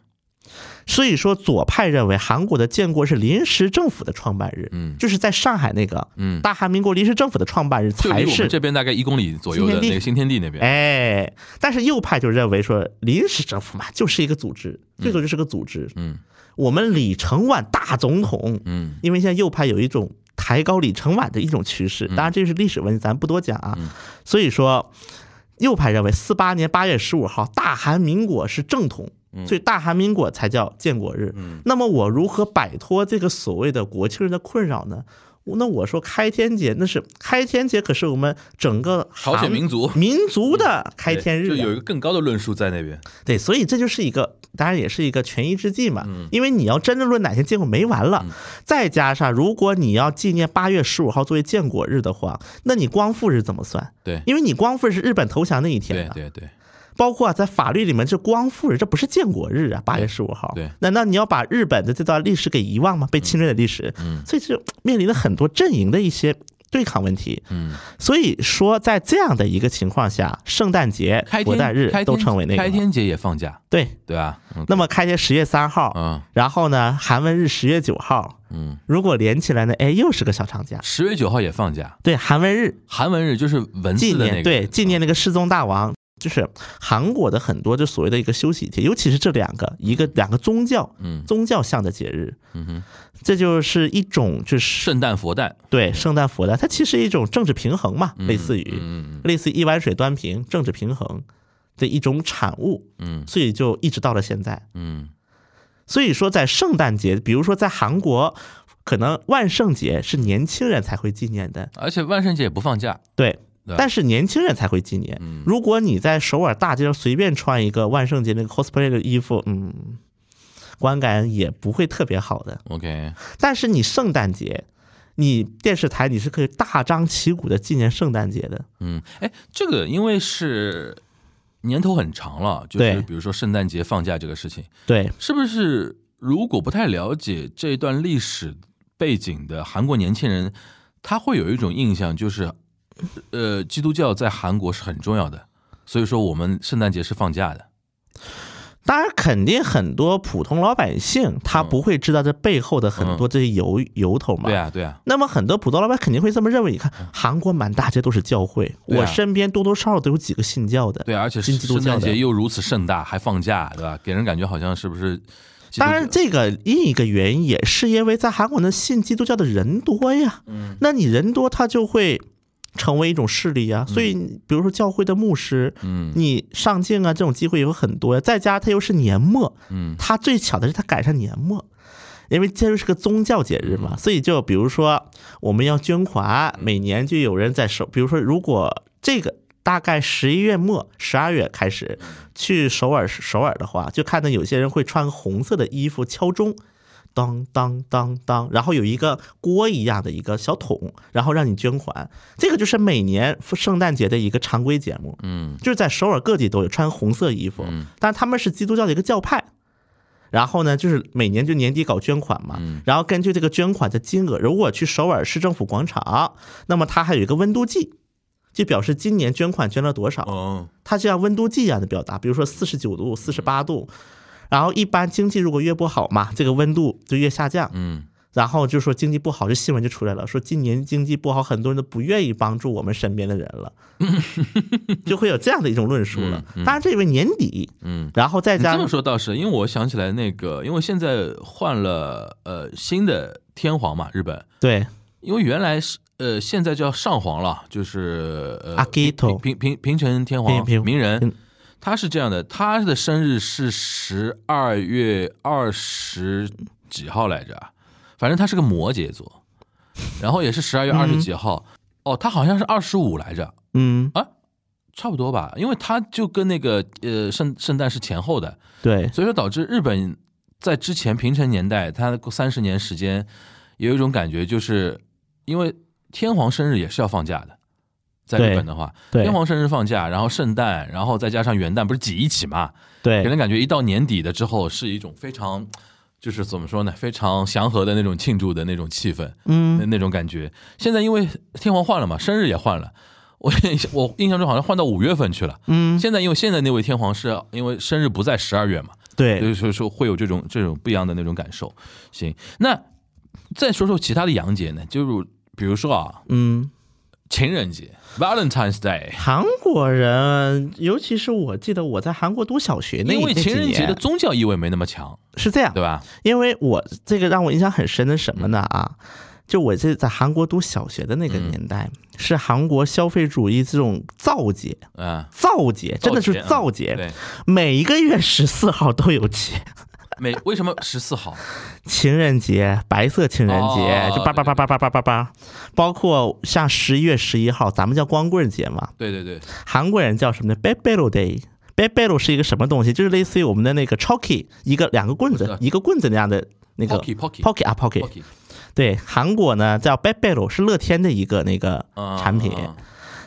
所以说，左派认为韩国的建国是临时政府的创办日，嗯就是在上海那个嗯，大韩民国临时政府的创办日才是这边大概一公里左右的新天地那个新天地那边。哎，但是右派就认为说，临时政府嘛，就是一个组织，最多就是个组织。嗯我们李承晚大总统，嗯因为现在右派有一种抬高李承晚的一种趋势，当然这是历史问题，咱不多讲啊。嗯所以说，右派认为四八年八月十五号大韩民国是正统，所以大韩民国才叫建国日。嗯那么我如何摆脱这个所谓的国庆日的困扰呢？那我说开天节，那是开天节，可是我们整个朝鲜民族民族的开天日就有一个更高的论述在那边。对，所以这就是一个，当然也是一个权宜之计嘛。因为你要真正论哪天建国没完了，再加上如果你要纪念八月十五号作为建国日的话，那你光复日怎么算？对因为你光复日是日本投降那一天啊，对对对，包括啊在法律里面，这光复日这不是建国日啊，八月十五号。对难道你要把日本的这段历史给遗忘吗？被侵略的历史，嗯所以就面临了很多阵营的一些对抗问题。嗯，所以说，在这样的一个情况下，圣诞节开、佛诞日都天开天成为那个开天节也放假，对。对吧？嗯那么开天十月三号，嗯然后呢，韩文日十月九号，嗯，如果连起来呢，哎，又是个小长假。十月九号也放假，对，韩文日韩文日就是文纪字的那个，念对纪念那个失踪大王，就是韩国的很多就所谓的一个休息节，尤其是这两个一个两个宗教嗯。宗教向的节日，嗯哼，这就是一种就是圣诞佛诞，对圣诞佛诞，它其实一种政治平衡嘛，类似于嗯类似一碗水端平，政治平衡的一种产物，嗯。所以就一直到了现在。嗯。所以说，在圣诞节，比如说在韩国，可能万圣节是年轻人才会纪念的，而且万圣节也不放假，对对。但是年轻人才会纪念。如果你在首尔大街上随便穿一个万圣节那个 cosplay 的衣服，嗯，观感也不会特别好的。OK，但是你圣诞节，你电视台你是可以大张旗鼓的纪念圣诞节的。嗯，哎，这个因为是年头很长了，就是比如说圣诞节放假这个事情，对，是不是如果不太了解这一段历史背景的韩国年轻人，他会有一种印象，就是呃，基督教在韩国是很重要的，所以说我们圣诞节是放假的。当然，肯定很多普通老百姓他不会知道这背后的很多这些由由头嘛。对啊，对啊，那么很多普通老百姓肯定会这么认为。你看，韩国满大街都是教会，我身边多多少少都有几个信教的。对啊，而且信基督教的圣诞节又如此盛大，还放假，对吧？给人感觉好像是不是？当然，这个另一个原因也是因为在韩国呢，信基督教的人多呀。嗯，那你人多，他就会成为一种势力啊。所以，比如说教会的牧师，嗯你上镜啊，这种机会有很多呀。再加他又是年末，嗯他最巧的是他赶上年末。因为这就是个宗教节日嗯嘛，所以就比如说我们要捐款，每年就有人在收。比如说，如果这个大概十一月末、十二月开始去首尔，首尔的话，就看到有些人会穿红色的衣服敲钟。当当当当，然后有一个锅一样的一个小桶，然后让你捐款。这个就是每年圣诞节的一个常规节目，嗯就是在首尔各地都有穿红色衣服，但他们是基督教的一个教派。然后呢，就是每年就年底搞捐款嘛，然后根据这个捐款的金额，如果去首尔市政府广场，那么它还有一个温度计，就表示今年捐款捐了多少。哦，它就像温度计一样的表达，比如说四十九度、四十八度，然后一般经济如果越不好嘛，这个温度就越下降。嗯。然后就说经济不好，这新闻就出来了，说今年经济不好，很多人都不愿意帮助我们身边的人了，就会有这样的一种论述了。当然，这因为年底，嗯。然后再你这么加上说倒是，因为我想起来那个，因为现在换了呃新的天皇嘛，日本，对。因为原来是呃现在叫上皇了，就是呃 Akito 平平平平成天皇名人。嗯，他是这样的，他的生日是十二月二十几号来着啊，反正他是个摩羯座，然后也是十二月二十几号，哦，他好像是二十五来着，嗯。啊，差不多吧，因为他就跟那个呃圣圣诞是前后的，对。所以说导致日本在之前平成年代，它三十年时间有一种感觉，就是因为天皇生日也是要放假的，在日本的话，对天皇生日放假，然后圣诞，然后再加上元旦，不是挤一起嘛，给人感觉一到年底的之后是一种非常。就是怎么说呢，非常祥和的那种庆祝的那种气氛，嗯那那种感觉。现在因为天皇换了嘛，生日也换了，我印象我印象中好像换到五月份去了。嗯，现在因为现在那位天皇是因为生日不在十二月嘛，对所以说会有这种这种不一样的那种感受。行，那再说说其他的洋节呢，就是比如说啊，嗯，情人节 Valentine's Day，韩国人，尤其是我记得我在韩国读小学那因为情人节的宗教意味没那么强，是这样，对吧？因为我这个让我印象很深的什么呢？啊？就我这在韩国读小学的那个年代，是韩国消费主义这种造节，嗯，造节真的是造嗯节，对，每一个月十四号都有节，每为什么十四号？情人节、白色情人节，哦就叭叭叭叭叭叭叭叭，包括像十一月十一号，咱们叫光棍节嘛，对对对，韩国人叫什么呢？B e b e l o Day。b e b e l o 是一个什么东西？就是类似于我们的那个 choky，一个两个棍子一个棍子那样的那个 Pocky Pocky Pocky 啊 Pocky，Pocky 对，韩国呢叫 b e b e l o 是乐天的一个那个嗯产品。嗯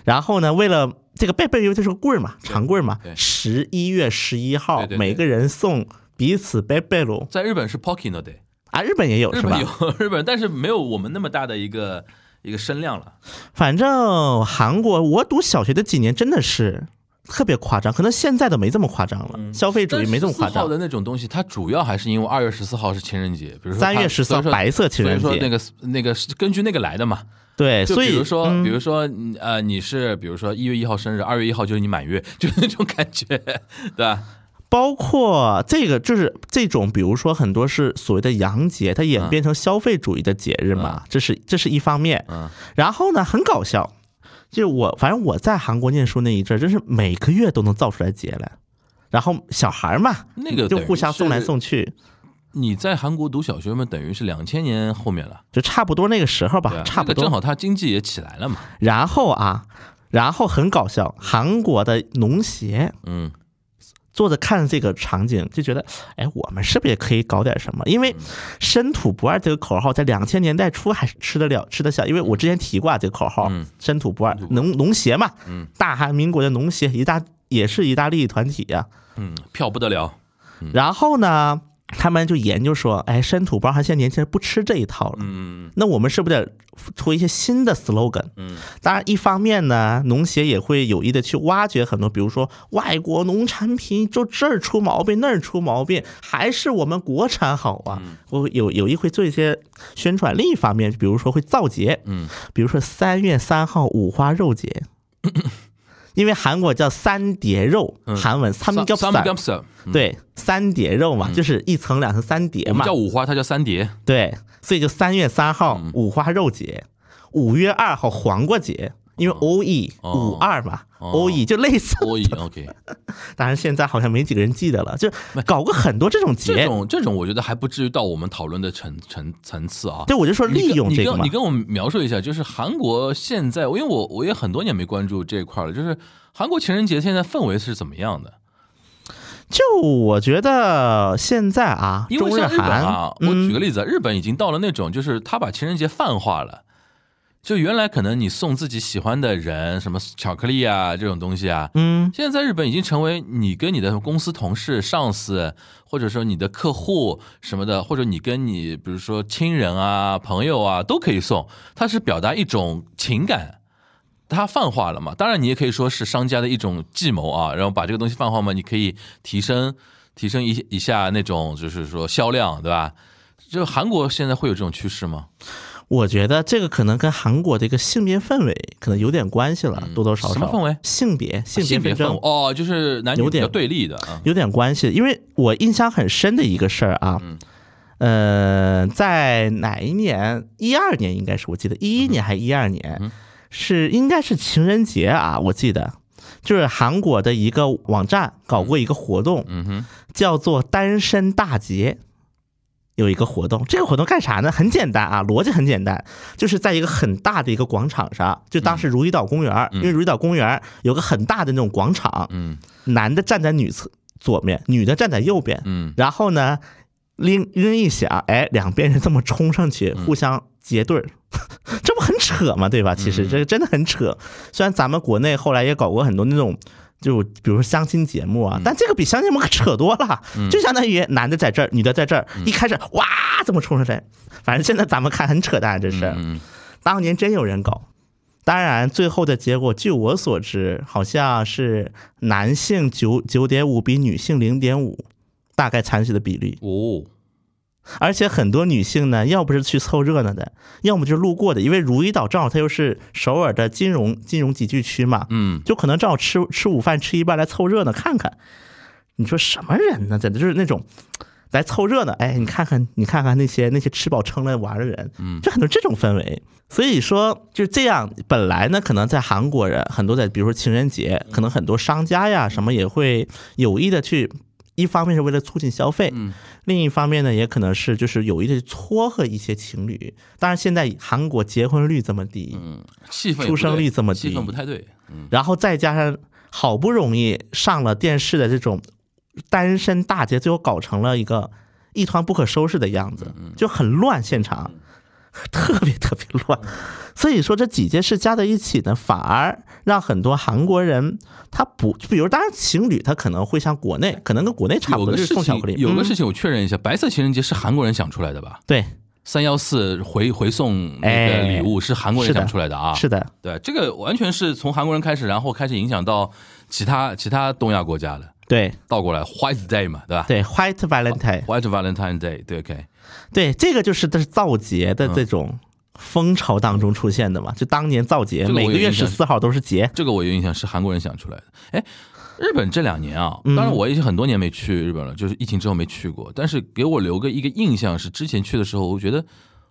然后呢，为了这个 b e b e o 因为它是个棍儿嘛，长棍儿嘛，十一月十一号每个人送彼此 e e l o 在日本是 Pocky No Day，啊，日本也有是吧日本？有日本，但是没有我们那么大的一个一个声量了。反正韩国我读小学的几年真的是特别夸张，可能现在都没这么夸张了，消费主义没这么夸张。但14号的那种东西，它主要还是因为二月十四号是情人节，比如说三月它14所以说白色情人节所以说那个那个是根据那个来的嘛。对，所以比如说，嗯比如说，嗯呃，你是比如说一月一号生日，二月一号就是你满月，就是那种感觉，对吧？包括这个就是这种，比如说很多是所谓的洋节，它演变成消费主义的节日嘛，这是这是一方面。嗯，然后呢，很搞笑，就我反正我在韩国念书那一阵儿，真是每个月都能造出来节来。然后小孩儿嘛，那个就互相送来送去，你在韩国读小学嘛，等于是两千年后面了，就差不多那个时候吧，啊，差不多。正好他经济也起来了嘛，然后啊，然后很搞笑，韩国的农协嗯坐着看这个场景，就觉得，哎，我们是不是也可以搞点什么？因为“深土不二”这个口号在两千年代初还是吃得了、吃得下。因为我之前提过啊，这个口号嗯“深土不二深土”，不二农农协嘛，嗯。大韩民国的农协，一大也是一大利益团体呀、嗯，票不得了，然后呢，他们就研究说，哎，深土不二，他现在年轻人不吃这一套了。嗯那我们是不是得出一些新的 slogan？嗯当然，一方面呢，农协也会有意的去挖掘很多，比如说外国农产品就这儿出毛病那儿出毛病，还是我们国产好啊。嗯我有有意会做一些宣传。另一方面，比如说会造节，嗯比如说三月三号五花肉节。因为韩国叫三碟肉，嗯。韩文三 Sam- 겹 Sam- 살 ，Samgyeopsal，嗯，对，三碟肉嘛，就是一层、两层、三碟嘛。我们叫。五花，它叫三碟，对，所以就三月三号嗯。五花肉节，五月二号黄瓜节，因为 O E 哦五二嘛哦，O E 就类似，O E OK 当然现在好像没几个人记得了，就搞过很多这种节这。种这种我觉得还不至于到我们讨论的层层层次啊。对，我就说利用这个嘛你跟我描述一下，就是韩国现在，因为我我也很多年没关注这一块了，就是韩国情人节现在氛围是怎么样的？就我觉得现在啊，因为像日本韩啊，，我举个嗯，例子，日本已经到了那种，就是他把情人节泛化了。就原来可能你送自己喜欢的人什么巧克力啊这种东西啊，嗯，现在在日本已经成为你跟你的公司同事、上司，或者说你的客户什么的，或者你跟你比如说亲人啊、朋友啊都可以送，它是表达一种情感，它泛化了嘛。当然，你也可以说是商家的一种计谋啊，然后把这个东西泛化嘛，你可以提升提升一一下那种就是说销量，对吧？就韩国现在会有这种趋势吗？我觉得这个可能跟韩国的一个性别氛围可能有点关系了，多多少少。嗯什么氛围性别性别争哦，就是男女有点对立的啊。有点关系，因为我印象很深的一个事儿啊，嗯呃，在哪一年？一二年应该是，我记得一一年还是一二年，嗯是应该是情人节啊，我记得。就是韩国的一个网站搞过一个活动，嗯哼，叫做单身大节，有一个活动。这个活动干啥呢？很简单啊，逻辑很简单，就是在一个很大的一个广场上，就当时如意岛公园，因为如意岛公园有个很大的那种广场，嗯男的站在女侧左面，女的站在右边，嗯然后呢，铃铃一响，哎，两边人这么冲上去，嗯互相结对儿，这不很扯吗？对吧？其实嗯这个真的很扯。虽然咱们国内后来也搞过很多那种。就比如说相亲节目嗯。啊，但这个比相亲节目可扯多了，就相当于男的在这儿，女的在这儿，嗯。一开始哇怎么冲上来，反正现在咱们看很扯淡，这是。嗯。当年真有人搞，当然最后的结果，据我所知，好像是男性九九点五比女性零点五，大概残血的比例。哦，而且很多女性呢，要不是去凑热闹的，要么就是路过的，因为如意岛正好它又是首尔的金融金融集聚区嘛，嗯就可能正好吃吃午饭吃一半来凑热闹看看。你说什么人呢？真的就是那种来凑热闹，哎，你看看你看看那些那些吃饱撑了玩的人，嗯就很多这种氛围。所以说就这样，本来呢，可能在韩国人很多在比如说情人节，可能很多商家呀什么也会有意的去。一方面是为了促进消费，嗯另一方面呢，也可能是就是有意的撮合一些情侣。当然，现在韩国结婚率这么低，嗯，气氛出生率这么低气氛不太对。嗯然后再加上好不容易上了电视的这种单身大节，最后搞成了一个一团不可收拾的样子，就很乱，现场 特别特别乱。所以说这几件事加在一起呢，反而让很多韩国人他不，就比如当然情侣他可能会像国内，可能跟国内差不多，有个事就是送巧克力。情，有个嗯事情我确认一下，白色情人节是韩国人想出来的吧？对，三幺四回回送那个哎礼物是韩国人想出来的啊。是的，对，这个完全是从韩国人开始，然后开始影响到其他其他东亚国家的，对倒过来 White Day 嘛，对吧？对，White Valentine，，White Valentine Day，对，OK，对，这个就是这是造节的这种风潮当中出现的嘛，就当年造节，每个月十四号都是节。这个我有印象是韩国人想出来的。哎，日本这两年啊，嗯当然我已经很多年没去日本了，就是疫情之后没去过，但是给我留个一个印象是，之前去的时候，我觉得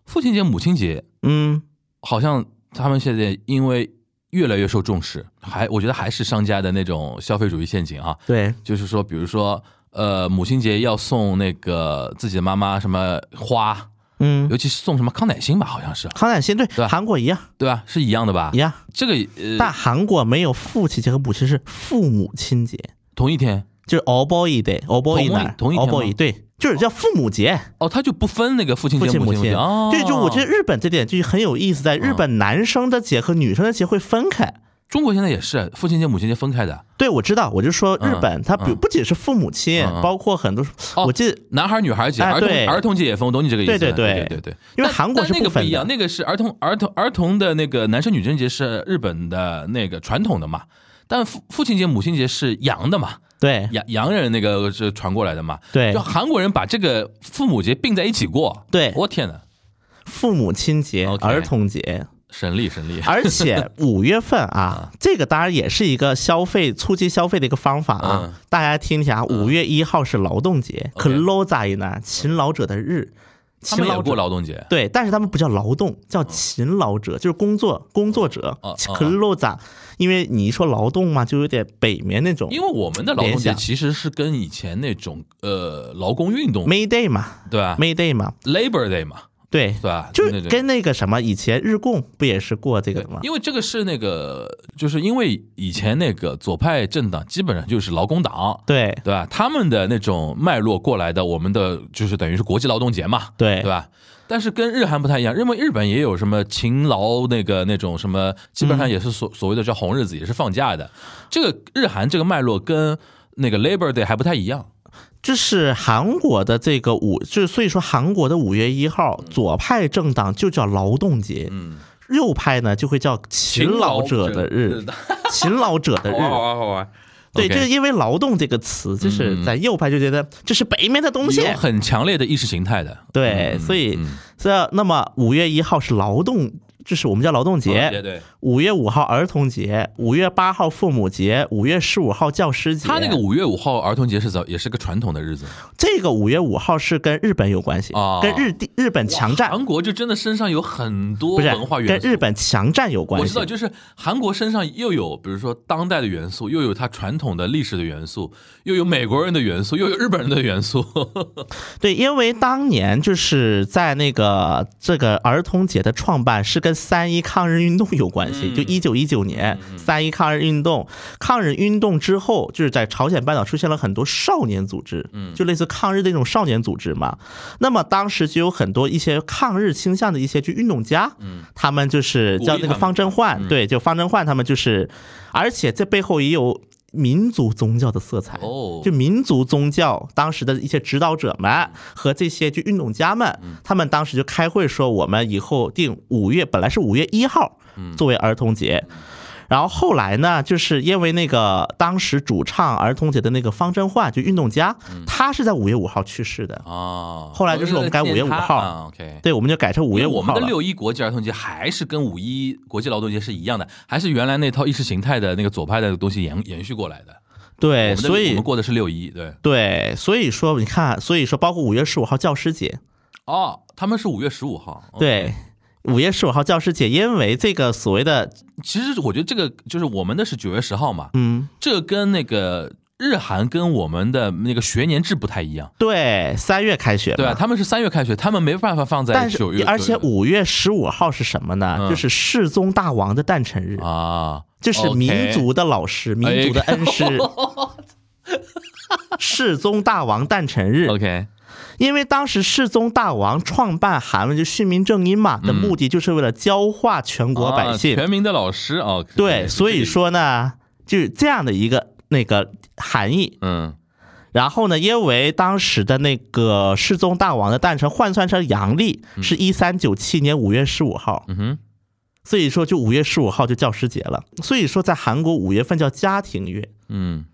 父亲节、母亲节嗯，好像他们现在因为越来越受重视，还我觉得还是商家的那种消费主义陷阱啊，对，就是说，比如说，呃，母亲节要送那个自己的妈妈什么花，嗯，尤其是送什么康乃馨吧，好像是，康乃馨对对吧韩国一样对吧？是一样的吧一？样，这个呃，但韩国没有父亲节和母亲是父母亲节，同一天就是 all boy day all boy 同一那同一天 all 吗 boy 对，就是叫父母节。哦，他就不分那个父亲节、父亲母亲母亲节哦。对，就我觉得日本这点就很有意思，在日本男生的节和女生的节会分开。中国现在也是父亲节、母亲节分开的，对，我知道，我就说日本，嗯它比嗯。不仅是父母亲包括很多，哦我记得男孩女孩节、儿童儿童节也分，我懂你这个意思。对对对。对。因为韩国是那个不一样，那个是儿童儿童儿童的那个男生女生节是日本的那个传统的嘛，但父父亲节、母亲节是洋的嘛，对。洋洋人那个是传过来的嘛。对。就韩国人把这个父母节并在一起过。对。我天哪，父母亲节、儿童节，省力神力。而且五月份啊，这个当然也是一个消费促进消费的一个方法啊嗯。大家听一下，五月一号是劳动节 OK，Close 在呢，勤劳者的日。他们也勤劳者。过劳动节，对，但是他们不叫劳动，叫勤劳者，就是工作工作者哦哦，勤劳者。因为你一说劳动嘛，就有点北面那种因为我们的劳动节其实是跟以前那种呃劳工运动 May Day 嘛对吧，May Day 嘛，，Labor Day 嘛，对对，吧？就跟那个什么以前日共不也是过这个的吗？因为这个是那个，就是因为以前那个左派政党基本上就是劳工党，对对吧？他们的那种脉络过来的，我们的就是等于是国际劳动节嘛，对对吧？但是跟日韩不太一样，因为日本也有什么勤劳那个那种什么，基本上也是所所谓的叫红日子，也是放假的。这个日韩这个脉络跟那个 Labor Day 还不太一样。就是韩国的这个五，就是所以说韩国的五月一号，左派政党就叫劳动节，嗯，右派呢就会叫勤劳者的日，勤劳者 的日。好玩好玩。对就是因为“劳动”这个词，就是在右派就觉得这是北面的东西。有，很强烈的意识形态的。对，嗯所以嗯。所以那么五月一号是劳动，就是我们叫劳动节，对对，五月五号儿童节，五月八号父母节，五月十五号教师节。他那个五月五号儿童节是早，也是个传统的日子。这个五月五号是跟日本有关系，哦跟日地日本强占韩国就真的身上有很多文化跟元素。跟日本强占有关系。我知道，就是韩国身上又有，比如说当代的元素，又有它传统的历史的元素，又有美国人的元素，又有日本人的元素。对，因为当年就是在那个这个儿童节的创办是跟三一抗日运动有关系，嗯。就一九一九年三一抗日运动，抗日运动之后，就是在朝鲜半岛出现了很多少年组织，嗯。就类似抗日的那种少年组织嘛。那么当时就有很多一些抗日倾向的一些就运动家，嗯。他们就是叫那个方振焕，对，就方振焕他们就是，而且这背后也有。民族宗教的色彩哦。就民族宗教当时的一些指导者们和这些就运动家们，他们当时就开会说，我们以后定五月，本来是五月一号作为儿童节。然后后来呢，就是因为那个当时主唱儿童节的那个方振焕，就运动家，他是在五月五号去世的。啊，后来就是我们改五月五号对，我们就改成五月因为我们的。六一国际儿童节还是跟五一国际劳动节是一样的，还是原来那套意识形态的那个左派的东西延延续过来的。对，所以我们过的是六一，对。对，所以说你看，所以说包括五月十五号教师节，哦，他们是五月十五号。对，五月十五号教师节，因为这个所谓的其实我觉得这个就是我们的是九月十号嘛，嗯，这个跟那个日韩跟我们的那个学年制不太一样，对，三月开学，对吧？他们是三月开学，他们没办法放在九月，而且五月十五号是什么呢？嗯。就是世宗大王的诞辰日，啊，就是民族的老师、民族的恩师。世宗大王诞辰日，OK，因为当时世宗大王创办韩文就训民正音嘛的目的，就是为了教化全国百姓。啊全民的老师哦，对，所以，说呢，就是这样的一个那个含义。嗯然后呢，因为当时的那个世宗大王的诞辰换算成阳历是一三九七年五月十五号，嗯哼，所以说就五月十五号就教师节了。所以说在韩国五月份叫家庭月。嗯，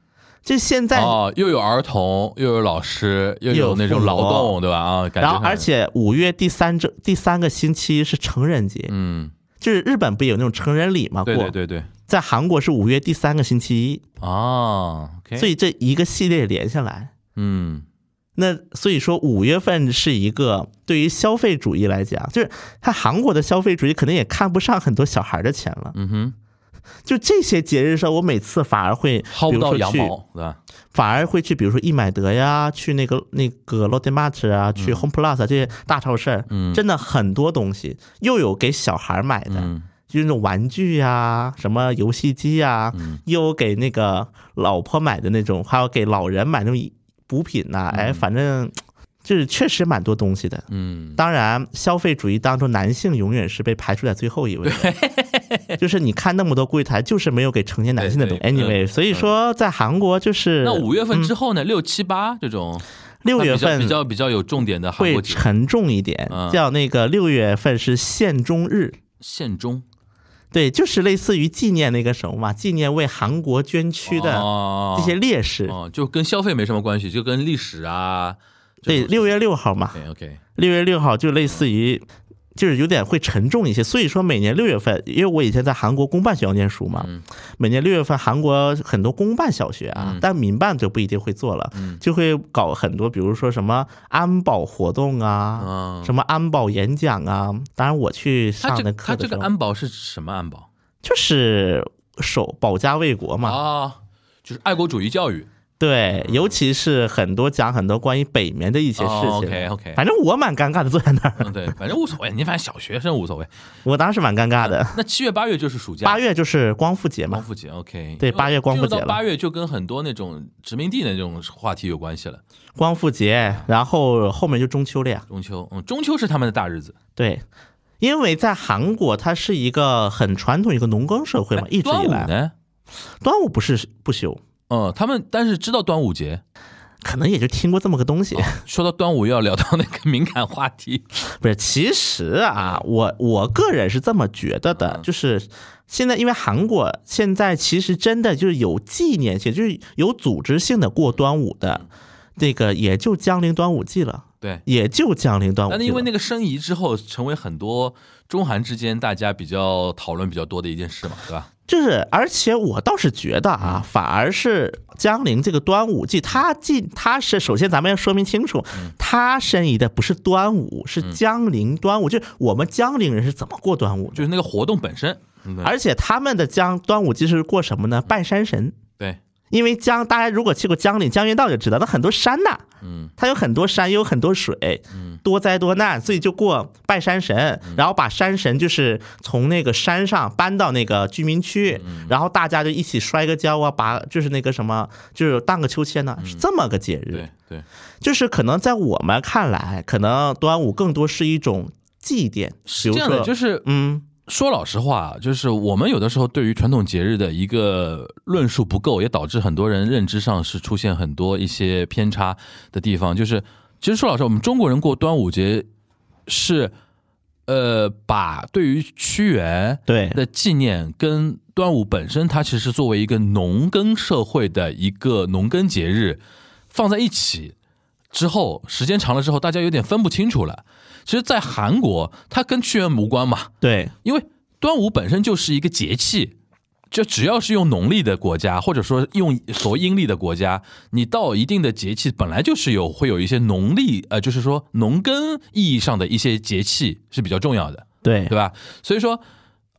就现在，哦，又有儿童，又有老师，又又有有那种劳动，对吧？啊，感觉然后而，且五月第三周第三个星期是成人节，嗯，就是日本不有那种成人礼嘛？对过对对对，在韩国是五月第三个星期一，哦所以这一个系列连下来。嗯那所以说五月份是一个对于消费主义来讲，就是他韩国的消费主义可能也看不上很多小孩的钱了。嗯哼，就这些节日上，我每次反而会薅不到羊毛，对吧？反而会去，比如说易买得呀，去那个那个 Lotte Mart 啊，去 Home Plus 啊这些大超市，嗯真的很多东西，又有给小孩买的，嗯就是那种玩具呀、什么游戏机呀、嗯又有给那个老婆买的那种，还有给老人买那种补品呐、哎，反正就是确实蛮多东西的。嗯，当然，消费主义当中，男性永远是被排除在最后一位的。就是你看那么多柜台，就是没有给成年男性的东西。Anyway，嗯所以说在韩国就是那五月份之后呢？六七八这种六月份比较比较有重点的会，沉重一点嗯，叫那个六月份是献中日。献中对，就是类似于纪念那个什么嘛，纪念为韩国捐躯的哦这些烈士。哦，就跟消费没什么关系，就跟历史啊。对，六月六号嘛 OK，六月六号就类似于就是有点会沉重一些。所以说每年六月份，因为我以前在韩国公办学校念书嘛，每年六月份韩国很多公办小学啊，但民办就不一定会做了，就会搞很多，比如说什么安保活动啊，什么安保演讲啊。当然我去上的课他这个安保是什么安保？就是守保家卫国嘛。啊，就是爱国主义教育。对，尤其是很多讲很多关于北面的一些事情。OK OK，反正我蛮尴尬的，坐在那儿。对，反正无所谓，你反正小学生无所谓。我当时蛮尴尬的。那七月八月就是暑假，八月就是光复节嘛。光复节 OK，对，八月光复节了。八月就跟很多那种殖民地的那种话题有关系了。光复节，然后后面就中秋了呀。中秋，嗯，中秋是他们的大日子。对，因为在韩国，它是一个很传统一个农耕社会嘛，一直以来。端午呢？端午不是不休。嗯，他们但是知道端午节，可能也就听过这么个东西。说到端午，又要聊到那个敏感话题，不是？其实啊，我我个人是这么觉得的，就是现在因为韩国现在其实真的就是有纪念性，就是有组织性的过端午的，这个也就江陵端午季了。对，也就江陵端午。但是因为那个申遗之后，成为很多中韩之间大家比较讨论比较多的一件事嘛，对吧？就是，而且我倒是觉得啊，反而是江陵这个端午祭，它进它是首先咱们要说明清楚，它申遗的不是端午，是江陵端午，就是我们江陵人是怎么过端午，就是那个活动本身。而且他们的江端午祭是过什么呢？拜山神。对。因为江，大家如果去过江陵江原道就知道，它很多山呐，嗯，它有很多山，有很多水，嗯，多灾多难，所以就过拜山神，然后把山神就是从那个山上搬到那个居民区，然后大家就一起摔个跤啊，把就是那个什么，就是荡个秋千呢，是这么个节日，对对，就是可能在我们看来，可能端午更多是一种祭奠，是这样的，就是嗯。说老实话，就是我们有的时候对于传统节日的一个论述不够，也导致很多人认知上是出现很多一些偏差的地方。就是其实说老实话，我们中国人过端午节是，呃，把对于屈原对的纪念跟端午本身，它其实作为一个农耕社会的一个农耕节日放在一起之后，时间长了之后，大家有点分不清楚了。其实，在韩国，它跟屈原无关嘛。对，因为端午本身就是一个节气，就只要是用农历的国家，或者说用所谓阴历的国家，你到一定的节气，本来就是有会有一些农历，呃，就是说农耕意义上的一些节气是比较重要的，对，对吧？所以说。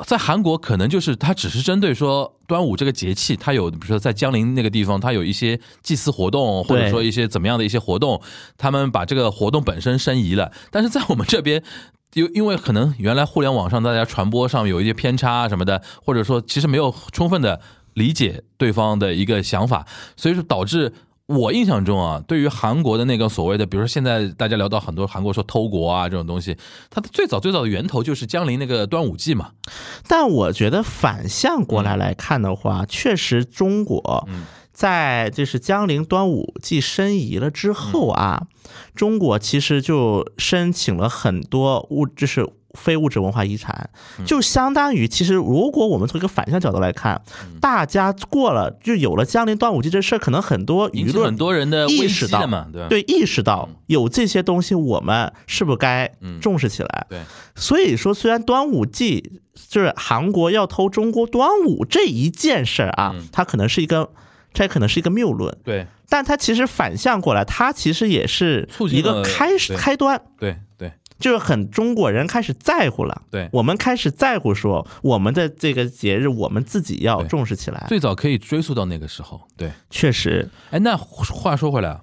在韩国，可能就是它只是针对说端午这个节气，它有比如说在江陵那个地方，它有一些祭祀活动，或者说一些怎么样的一些活动，他们把这个活动本身申遗了。但是在我们这边，因因为可能原来互联网上大家传播上有一些偏差什么的，或者说其实没有充分的理解对方的一个想法，所以说导致。我印象中啊，对于韩国的那个所谓的，比如说现在大家聊到很多韩国说偷国啊这种东西，它的最早最早的源头就是江陵那个端午祭嘛。但我觉得反向过来来看的话，确实中国在就是江陵端午祭申遗了之后啊，中国其实就申请了很多物，就是。非物质文化遗产，就相当于其实，如果我们从一个反向角度来看，大家过了就有了江陵端午节这事儿，可能很多舆论很多人的意识到嘛，对，意识到有这些东西，我们是不是该重视起来？对，所以说，虽然端午祭就是韩国要偷中国端午这一件事儿啊，它可能是一个，这可能是一个谬论，对，但它其实反向过来，它其实也是一个开始开端，对对。就是很中国人开始在乎了，对。我们开始在乎说我们的这个节日，我们自己要重视起来。最早可以追溯到那个时候，对，确实。哎，那话说回来，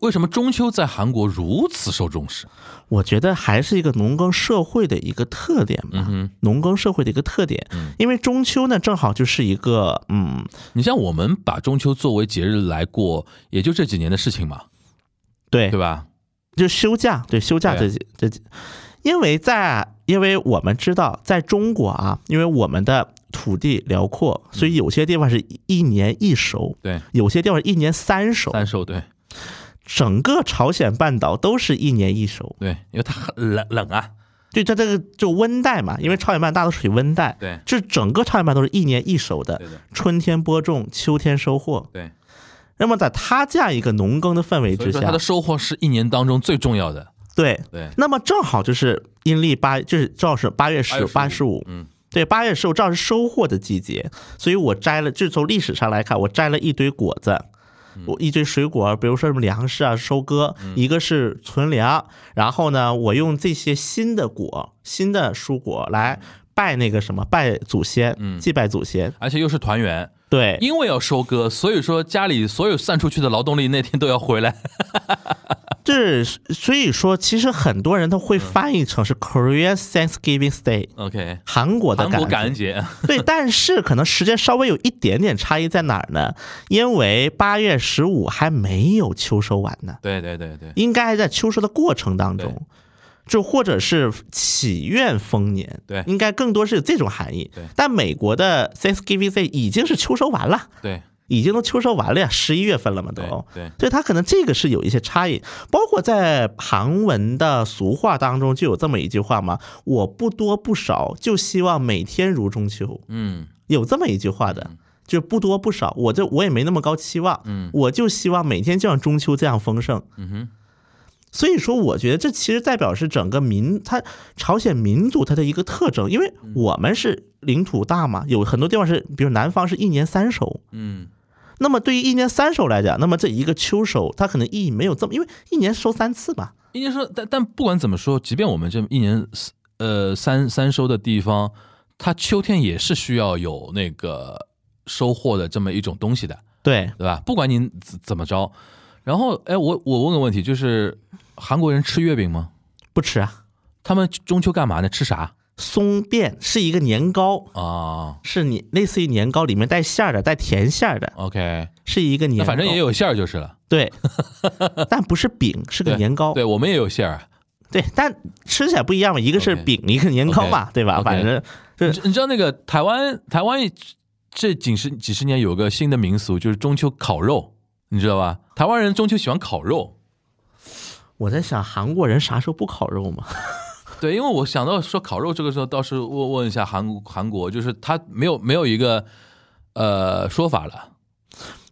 为什么中秋在韩国如此受重视？我觉得还是一个农耕社会的一个特点吧，嗯农耕社会的一个特点。因为中秋呢，正好就是一个，嗯，你像我们把中秋作为节日来过，也就这几年的事情嘛，对，对吧？就休假，对休假这这，因为在因为我们知道，在中国啊，因为我们的土地辽阔，所以有些地方是一年一熟，对，有些地方一年三熟，三熟对。整个朝鲜半岛都是一年一熟，对，因为它很冷冷啊，对，它这个就温带嘛，因为朝鲜半岛大都属于温带，对，这整个朝鲜半岛都是一年一熟的，春天播种，秋天收获，对。那么，在他这样一个农耕的氛围之下，他的收获是一年当中最重要的。对对。那么正好就是阴历八就是正好是八月十八十五，嗯，对，八月十五正好是收获的季节，所以我摘了，就是从历史上来看，我摘了一堆果子。我一堆水果，比如说什么粮食啊，收割，一个是存粮，然后呢，我用这些新的果、新的蔬果来拜那个什么，拜祖先，祭拜祖先，而且又是团圆，对，因为要收割，所以说家里所有散出去的劳动力那天都要回来。这所以说，其实很多人都会翻译成是 Korea Thanksgiving Day，OK，韩国的感恩节，对，但是可能时间稍微有一点点差异在哪儿呢？因为八月十五还没有秋收完呢，对对对对，应该还在秋收的过程当中，就或者是祈愿丰年，对。应该更多是有这种含义。对。但美国的 Thanksgiving Day 已经是秋收完了，对。已经都秋收完了呀，十一月份了嘛都。对对。所以它可能这个是有一些差异，包括在韩文的俗话当中就有这么一句话嘛，我不多不少，就希望每天如中秋。嗯。有这么一句话的，就不多不少，我就我也没那么高期望，嗯。我就希望每天就像中秋这样丰盛。嗯哼，所以说，我觉得这其实代表是整个民，它朝鲜民族它的一个特征，因为我们是领土大嘛，有很多地方是，比如南方是一年三收，嗯。那么对于一年三收来讲，那么这一个秋收，它可能意义没有这么，因为一年收三次吧，一年收，但但不管怎么说，即便我们这一年呃三三收的地方，它秋天也是需要有那个收获的这么一种东西的，对，对吧？不管您怎怎么着，然后哎，我我问个问题，就是韩国人吃月饼吗？不吃啊。他们中秋干嘛呢？吃啥松变是一个年糕，啊是你类似于年糕，里面带馅儿的，带甜馅儿的，？OK，是一个年反正也有馅儿就是了。对，但不是饼，是个年糕。对我们也有馅儿。对，但吃起来不一样嘛，一个是饼，一个年糕嘛对吧？反正你知你知道那个台湾台湾这几十几十年有个新的民俗，就是中秋烤肉，你知道吧？台湾人中秋喜欢烤肉。我在想，韩国人啥时候不烤肉嘛？对，因为我想到说烤肉这个时候，倒是问问一下韩国韩国，就是他没有没有一个呃说法了，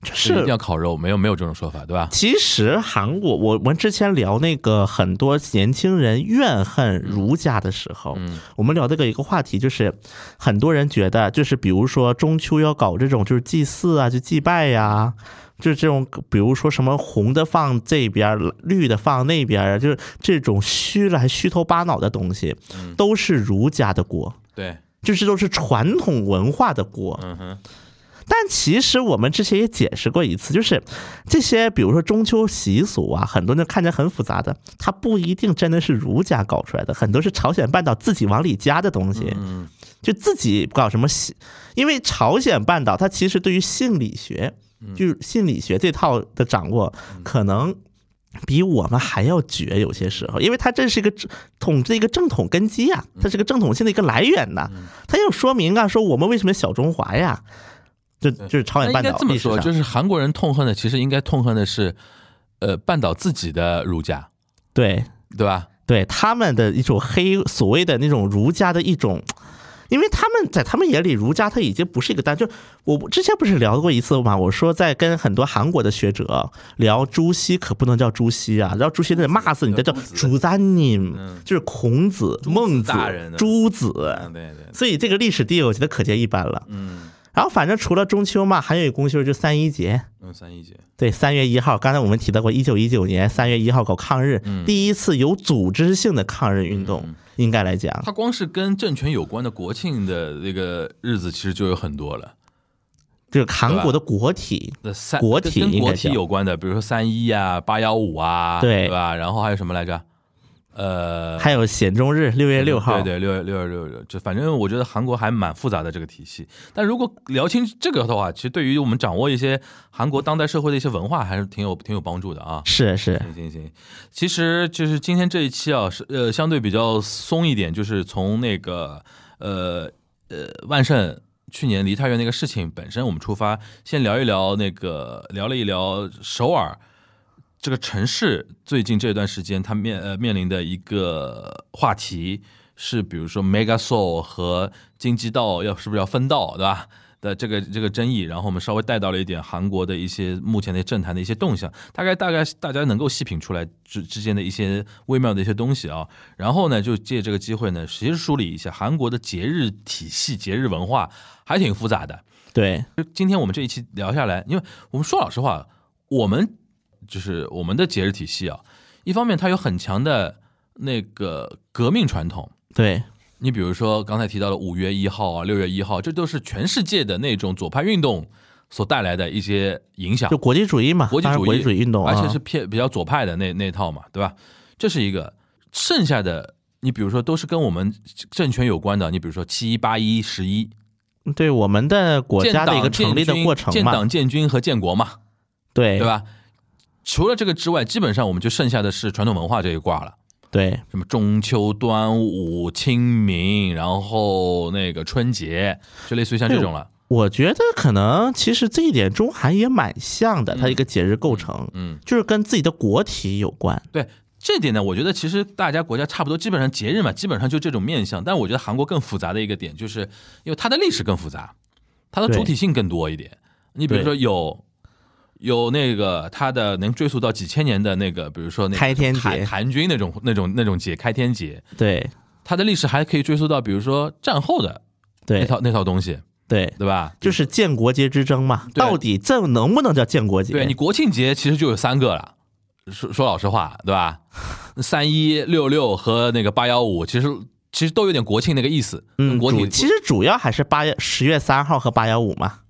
就是一定是要烤肉，没有没有这种说法，对吧？其实韩国，我们之前聊那个很多年轻人怨恨儒家的时候，嗯我们聊这个一个话题，就是很多人觉得，就是比如说中秋要搞这种就是祭祀啊，就祭拜呀、就是这种，比如说什么红的放这边，绿的放那边儿，就是这种虚来虚头巴脑的东西，嗯。都是儒家的锅，对，就是都是传统文化的锅。嗯哼，但其实我们之前也解释过一次，就是这些，比如说中秋习俗啊，很多人看着很复杂的，它不一定真的是儒家搞出来的，很多是朝鲜半岛自己往里加的东西，嗯。就自己搞什么习，因为朝鲜半岛它其实对于性理学，就是心理学这套的掌握，可能。比我们还要绝，有些时候，因为它这是一个统治一个正统根基啊，它是个正统性的一个来源呐、它要说明啊，说我们为什么小中华呀，就就是朝鲜半岛这么说，就是韩国人痛恨的，其实应该痛恨的是呃半岛自己的儒家，对对吧？对他们的一种黑所谓的那种儒家的一种，因为他们在他们眼里，儒家它已经不是一个单，就我之前不是聊过一次嘛，我说在跟很多韩国的学者聊朱熹，可不能叫朱熹啊，然后朱熹得骂死你，得叫朱子。朱赞宁嗯，就是孔子、孟子、朱子，嗯，对对，所以这个历史地位我觉得可见一斑了。嗯然后反正除了中秋嘛，还有一个公休就三一节，嗯，三一节，对，三月一号，刚才我们提到过，一九一九年三月一号搞抗日，嗯。第一次有组织性的抗日运动，应该来讲，它光是跟政权有关的国庆的那个日子，其实就有很多了。就是韩国的国体，国体跟跟国体有关的，比如说三一啊、八幺五啊，对吧？然后还有什么来着？呃，还有显中日六月六号，对对，六月六月六日，就反正我觉得韩国还蛮复杂的这个体系。但如果聊清这个的话，其实对于我们掌握一些韩国当代社会的一些文化，还是挺有挺有帮助的啊。是是，行行行，其实就是今天这一期啊，是呃相对比较松一点，就是从那个呃呃万圣去年梨泰院那个事情本身我们出发，先聊一聊那个聊了一聊首尔这个城市最近这段时间它面呃面临的一个话题是，比如说 Mega Soul 和京畿道要是不是要分道，对吧？的这个这个争议，然后我们稍微带到了一点韩国的一些目前的政坛的一些动向，大概大概大家能够细品出来之之间的一些微妙的一些东西啊。然后呢，就借这个机会呢，其实梳理一下韩国的节日体系、节日文化还挺复杂的。对，今天我们这一期聊下来，因为我们说老实话，我们就是我们的节日体系啊，一方面它有很强的那个革命传统。对，你比如说刚才提到的五月一号啊、六月一号，这都是全世界的那种左派运动所带来的一些影响，就国际主义嘛，国际主义、国际主义运动啊，而且是偏比较左派的那那套嘛，对吧？这是一个。剩下的，你比如说都是跟我们政权有关的，你比如说七一、八一、十一，对我们的国家的一个成立的过程嘛建党，建军和建国嘛，对对？吧？除了这个之外，基本上我们就剩下的是传统文化这一挂了。对，什么中秋、端午、清明，然后那个春节，就类似于像这种了。我觉得可能其实这一点中韩也蛮像的，它一个节日构成，嗯，就是跟自己的国体有关。对这点呢，我觉得其实大家国家差不多，基本上节日嘛，基本上就这种面相。但我觉得韩国更复杂的一个点，就是因为它的历史更复杂，它的主体性更多一点。你比如说有。有那个它的能追溯到几千年的那个，比如说那个开天节韩韩军那种那种那种节开天节，对它的历史还可以追溯到比如说战后的那套那套东西，对，对吧？就是建国节之争嘛，到底这能不能叫建国节？对你国庆节其实就有三个了，说说老实话，对吧？三一六六和那个八幺五，其实其实都有点国庆那个意思。嗯，国庆其实主要还是八月十月三号和八幺五嘛，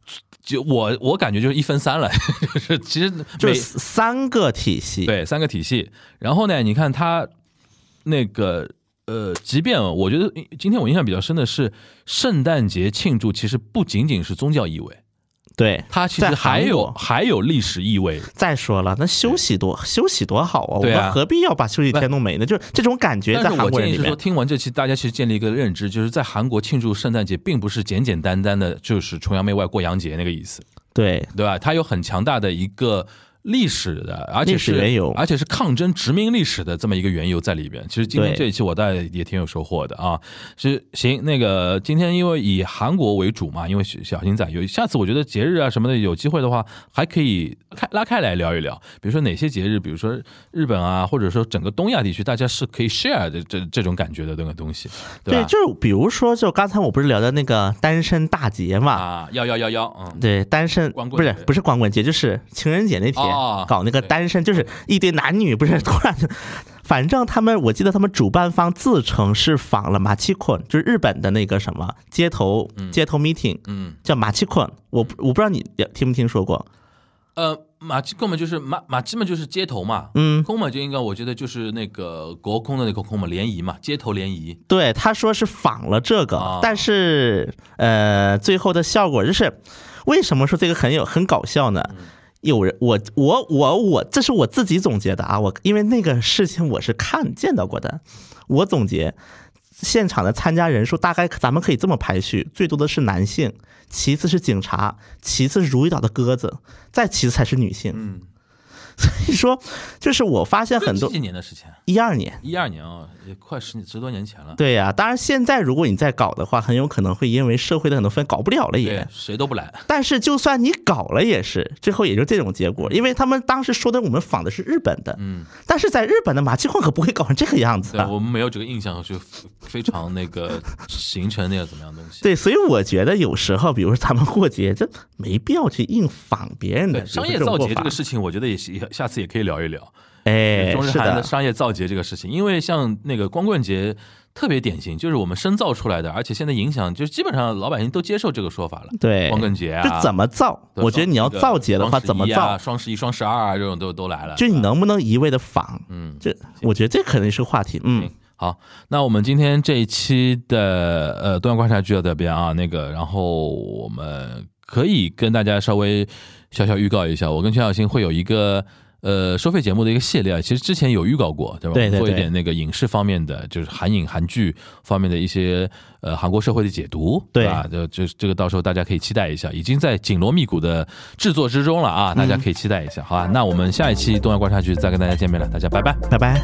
就我我感觉就是一分三了，就是其实就是三个体系。对三个体系。然后呢，你看他那个呃，即便我觉得今天我印象比较深的是圣诞节庆祝，其实不仅仅是宗教意味，对，它其实还有还有历史意味。再说了，那休息多休息多好啊！我们何必要把休息天弄没呢？就是这种感觉在但是我建议是说，韩国人里面。听完这期，大家其实建立一个认知，就是在韩国庆祝圣诞节，并不是简简单单的就是崇洋媚外过洋节那个意思，对对吧？它有很强大的一个历史的，而且是缘由而且是抗争殖民历史的这么一个缘由在里边。其实今天这一期我大概也挺有收获的啊。是行，那个今天因为以韩国为主嘛，因为小小新仔有下次我觉得节日啊什么的，有机会的话还可以开拉开来聊一聊，比如说哪些节日，比如说日本啊，或者说整个东亚地区，大家是可以 share 的这这种感觉的那个东西，对吧？就是比如说，就刚才我不是聊的那个单身大节嘛？啊，幺幺幺幺，嗯，对，单身光棍不是不是光棍节，就是情人节那天哦搞那个单身，就是一堆男女，不是？突然就，反正他们我记得他们主办方自称是仿了马奇坤，就是日本的那个什么街头街头 meeting，嗯，叫马奇坤，我我不知道你听没听说过，呃，马基根本就是马马基嘛，就是街头嘛，嗯，空嘛就应该我觉得就是那个国空的那个空嘛，联谊嘛，街头联谊，对，他说是仿了这个，啊但是呃，最后的效果就是，为什么说这个很有很搞笑呢？有人，我我我我，这是我自己总结的啊，我因为那个事情我是看见到过的，我总结现场的参加人数大概咱们可以这么排序，最多的是男性，其次是警察，其次是如意岛的鸽子，再其次才是女性。嗯，所以说，就是我发现很多几几年的事情，一二年。一二年啊，也快十十多年前了，对呀、当然现在如果你再搞的话，很有可能会因为社会的很多分搞不了了对也。，谁都不来，但是就算你搞了，也是最后也就这种结果，因为他们当时说的我们仿的是日本的，嗯，但是在日本的马奇混可不会搞成这个样子我们没有这个印象，就非常那个形成那个怎么样东西。对，所以我觉得有时候，比如说咱们过节，这没必要去硬仿别人的，商业造节这个事情，我觉得也是下次也可以聊一聊。哎，中日，韩的商业造节这个事情，因为像那个光棍节特别典型，就是我们深造出来的，而且现在影响就是基本上老百姓都接受这个说法了。对，光棍节啊，这怎么造？我觉得你要造节的话，怎么啊造？双十一、双十二啊，这种都都来了。就你能不能一味的仿？嗯，这我觉得这肯定是个话题。嗯，好，那我们今天这一期的呃东阳观察就到这边啊，那个，然后我们可以跟大家稍微小小预告一下，我跟全小新会有一个。呃，收费节目的一个系列啊，其实之前有预告过，对吧？对对对做一点那个影视方面的，就是韩影、韩剧方面的一些呃韩国社会的解读，对吧？就就这个到时候大家可以期待一下，已经在紧锣密鼓的制作之中了啊，大家可以期待一下，好吧？那我们下一期东亚观察局再跟大家见面了，大家拜拜。拜拜。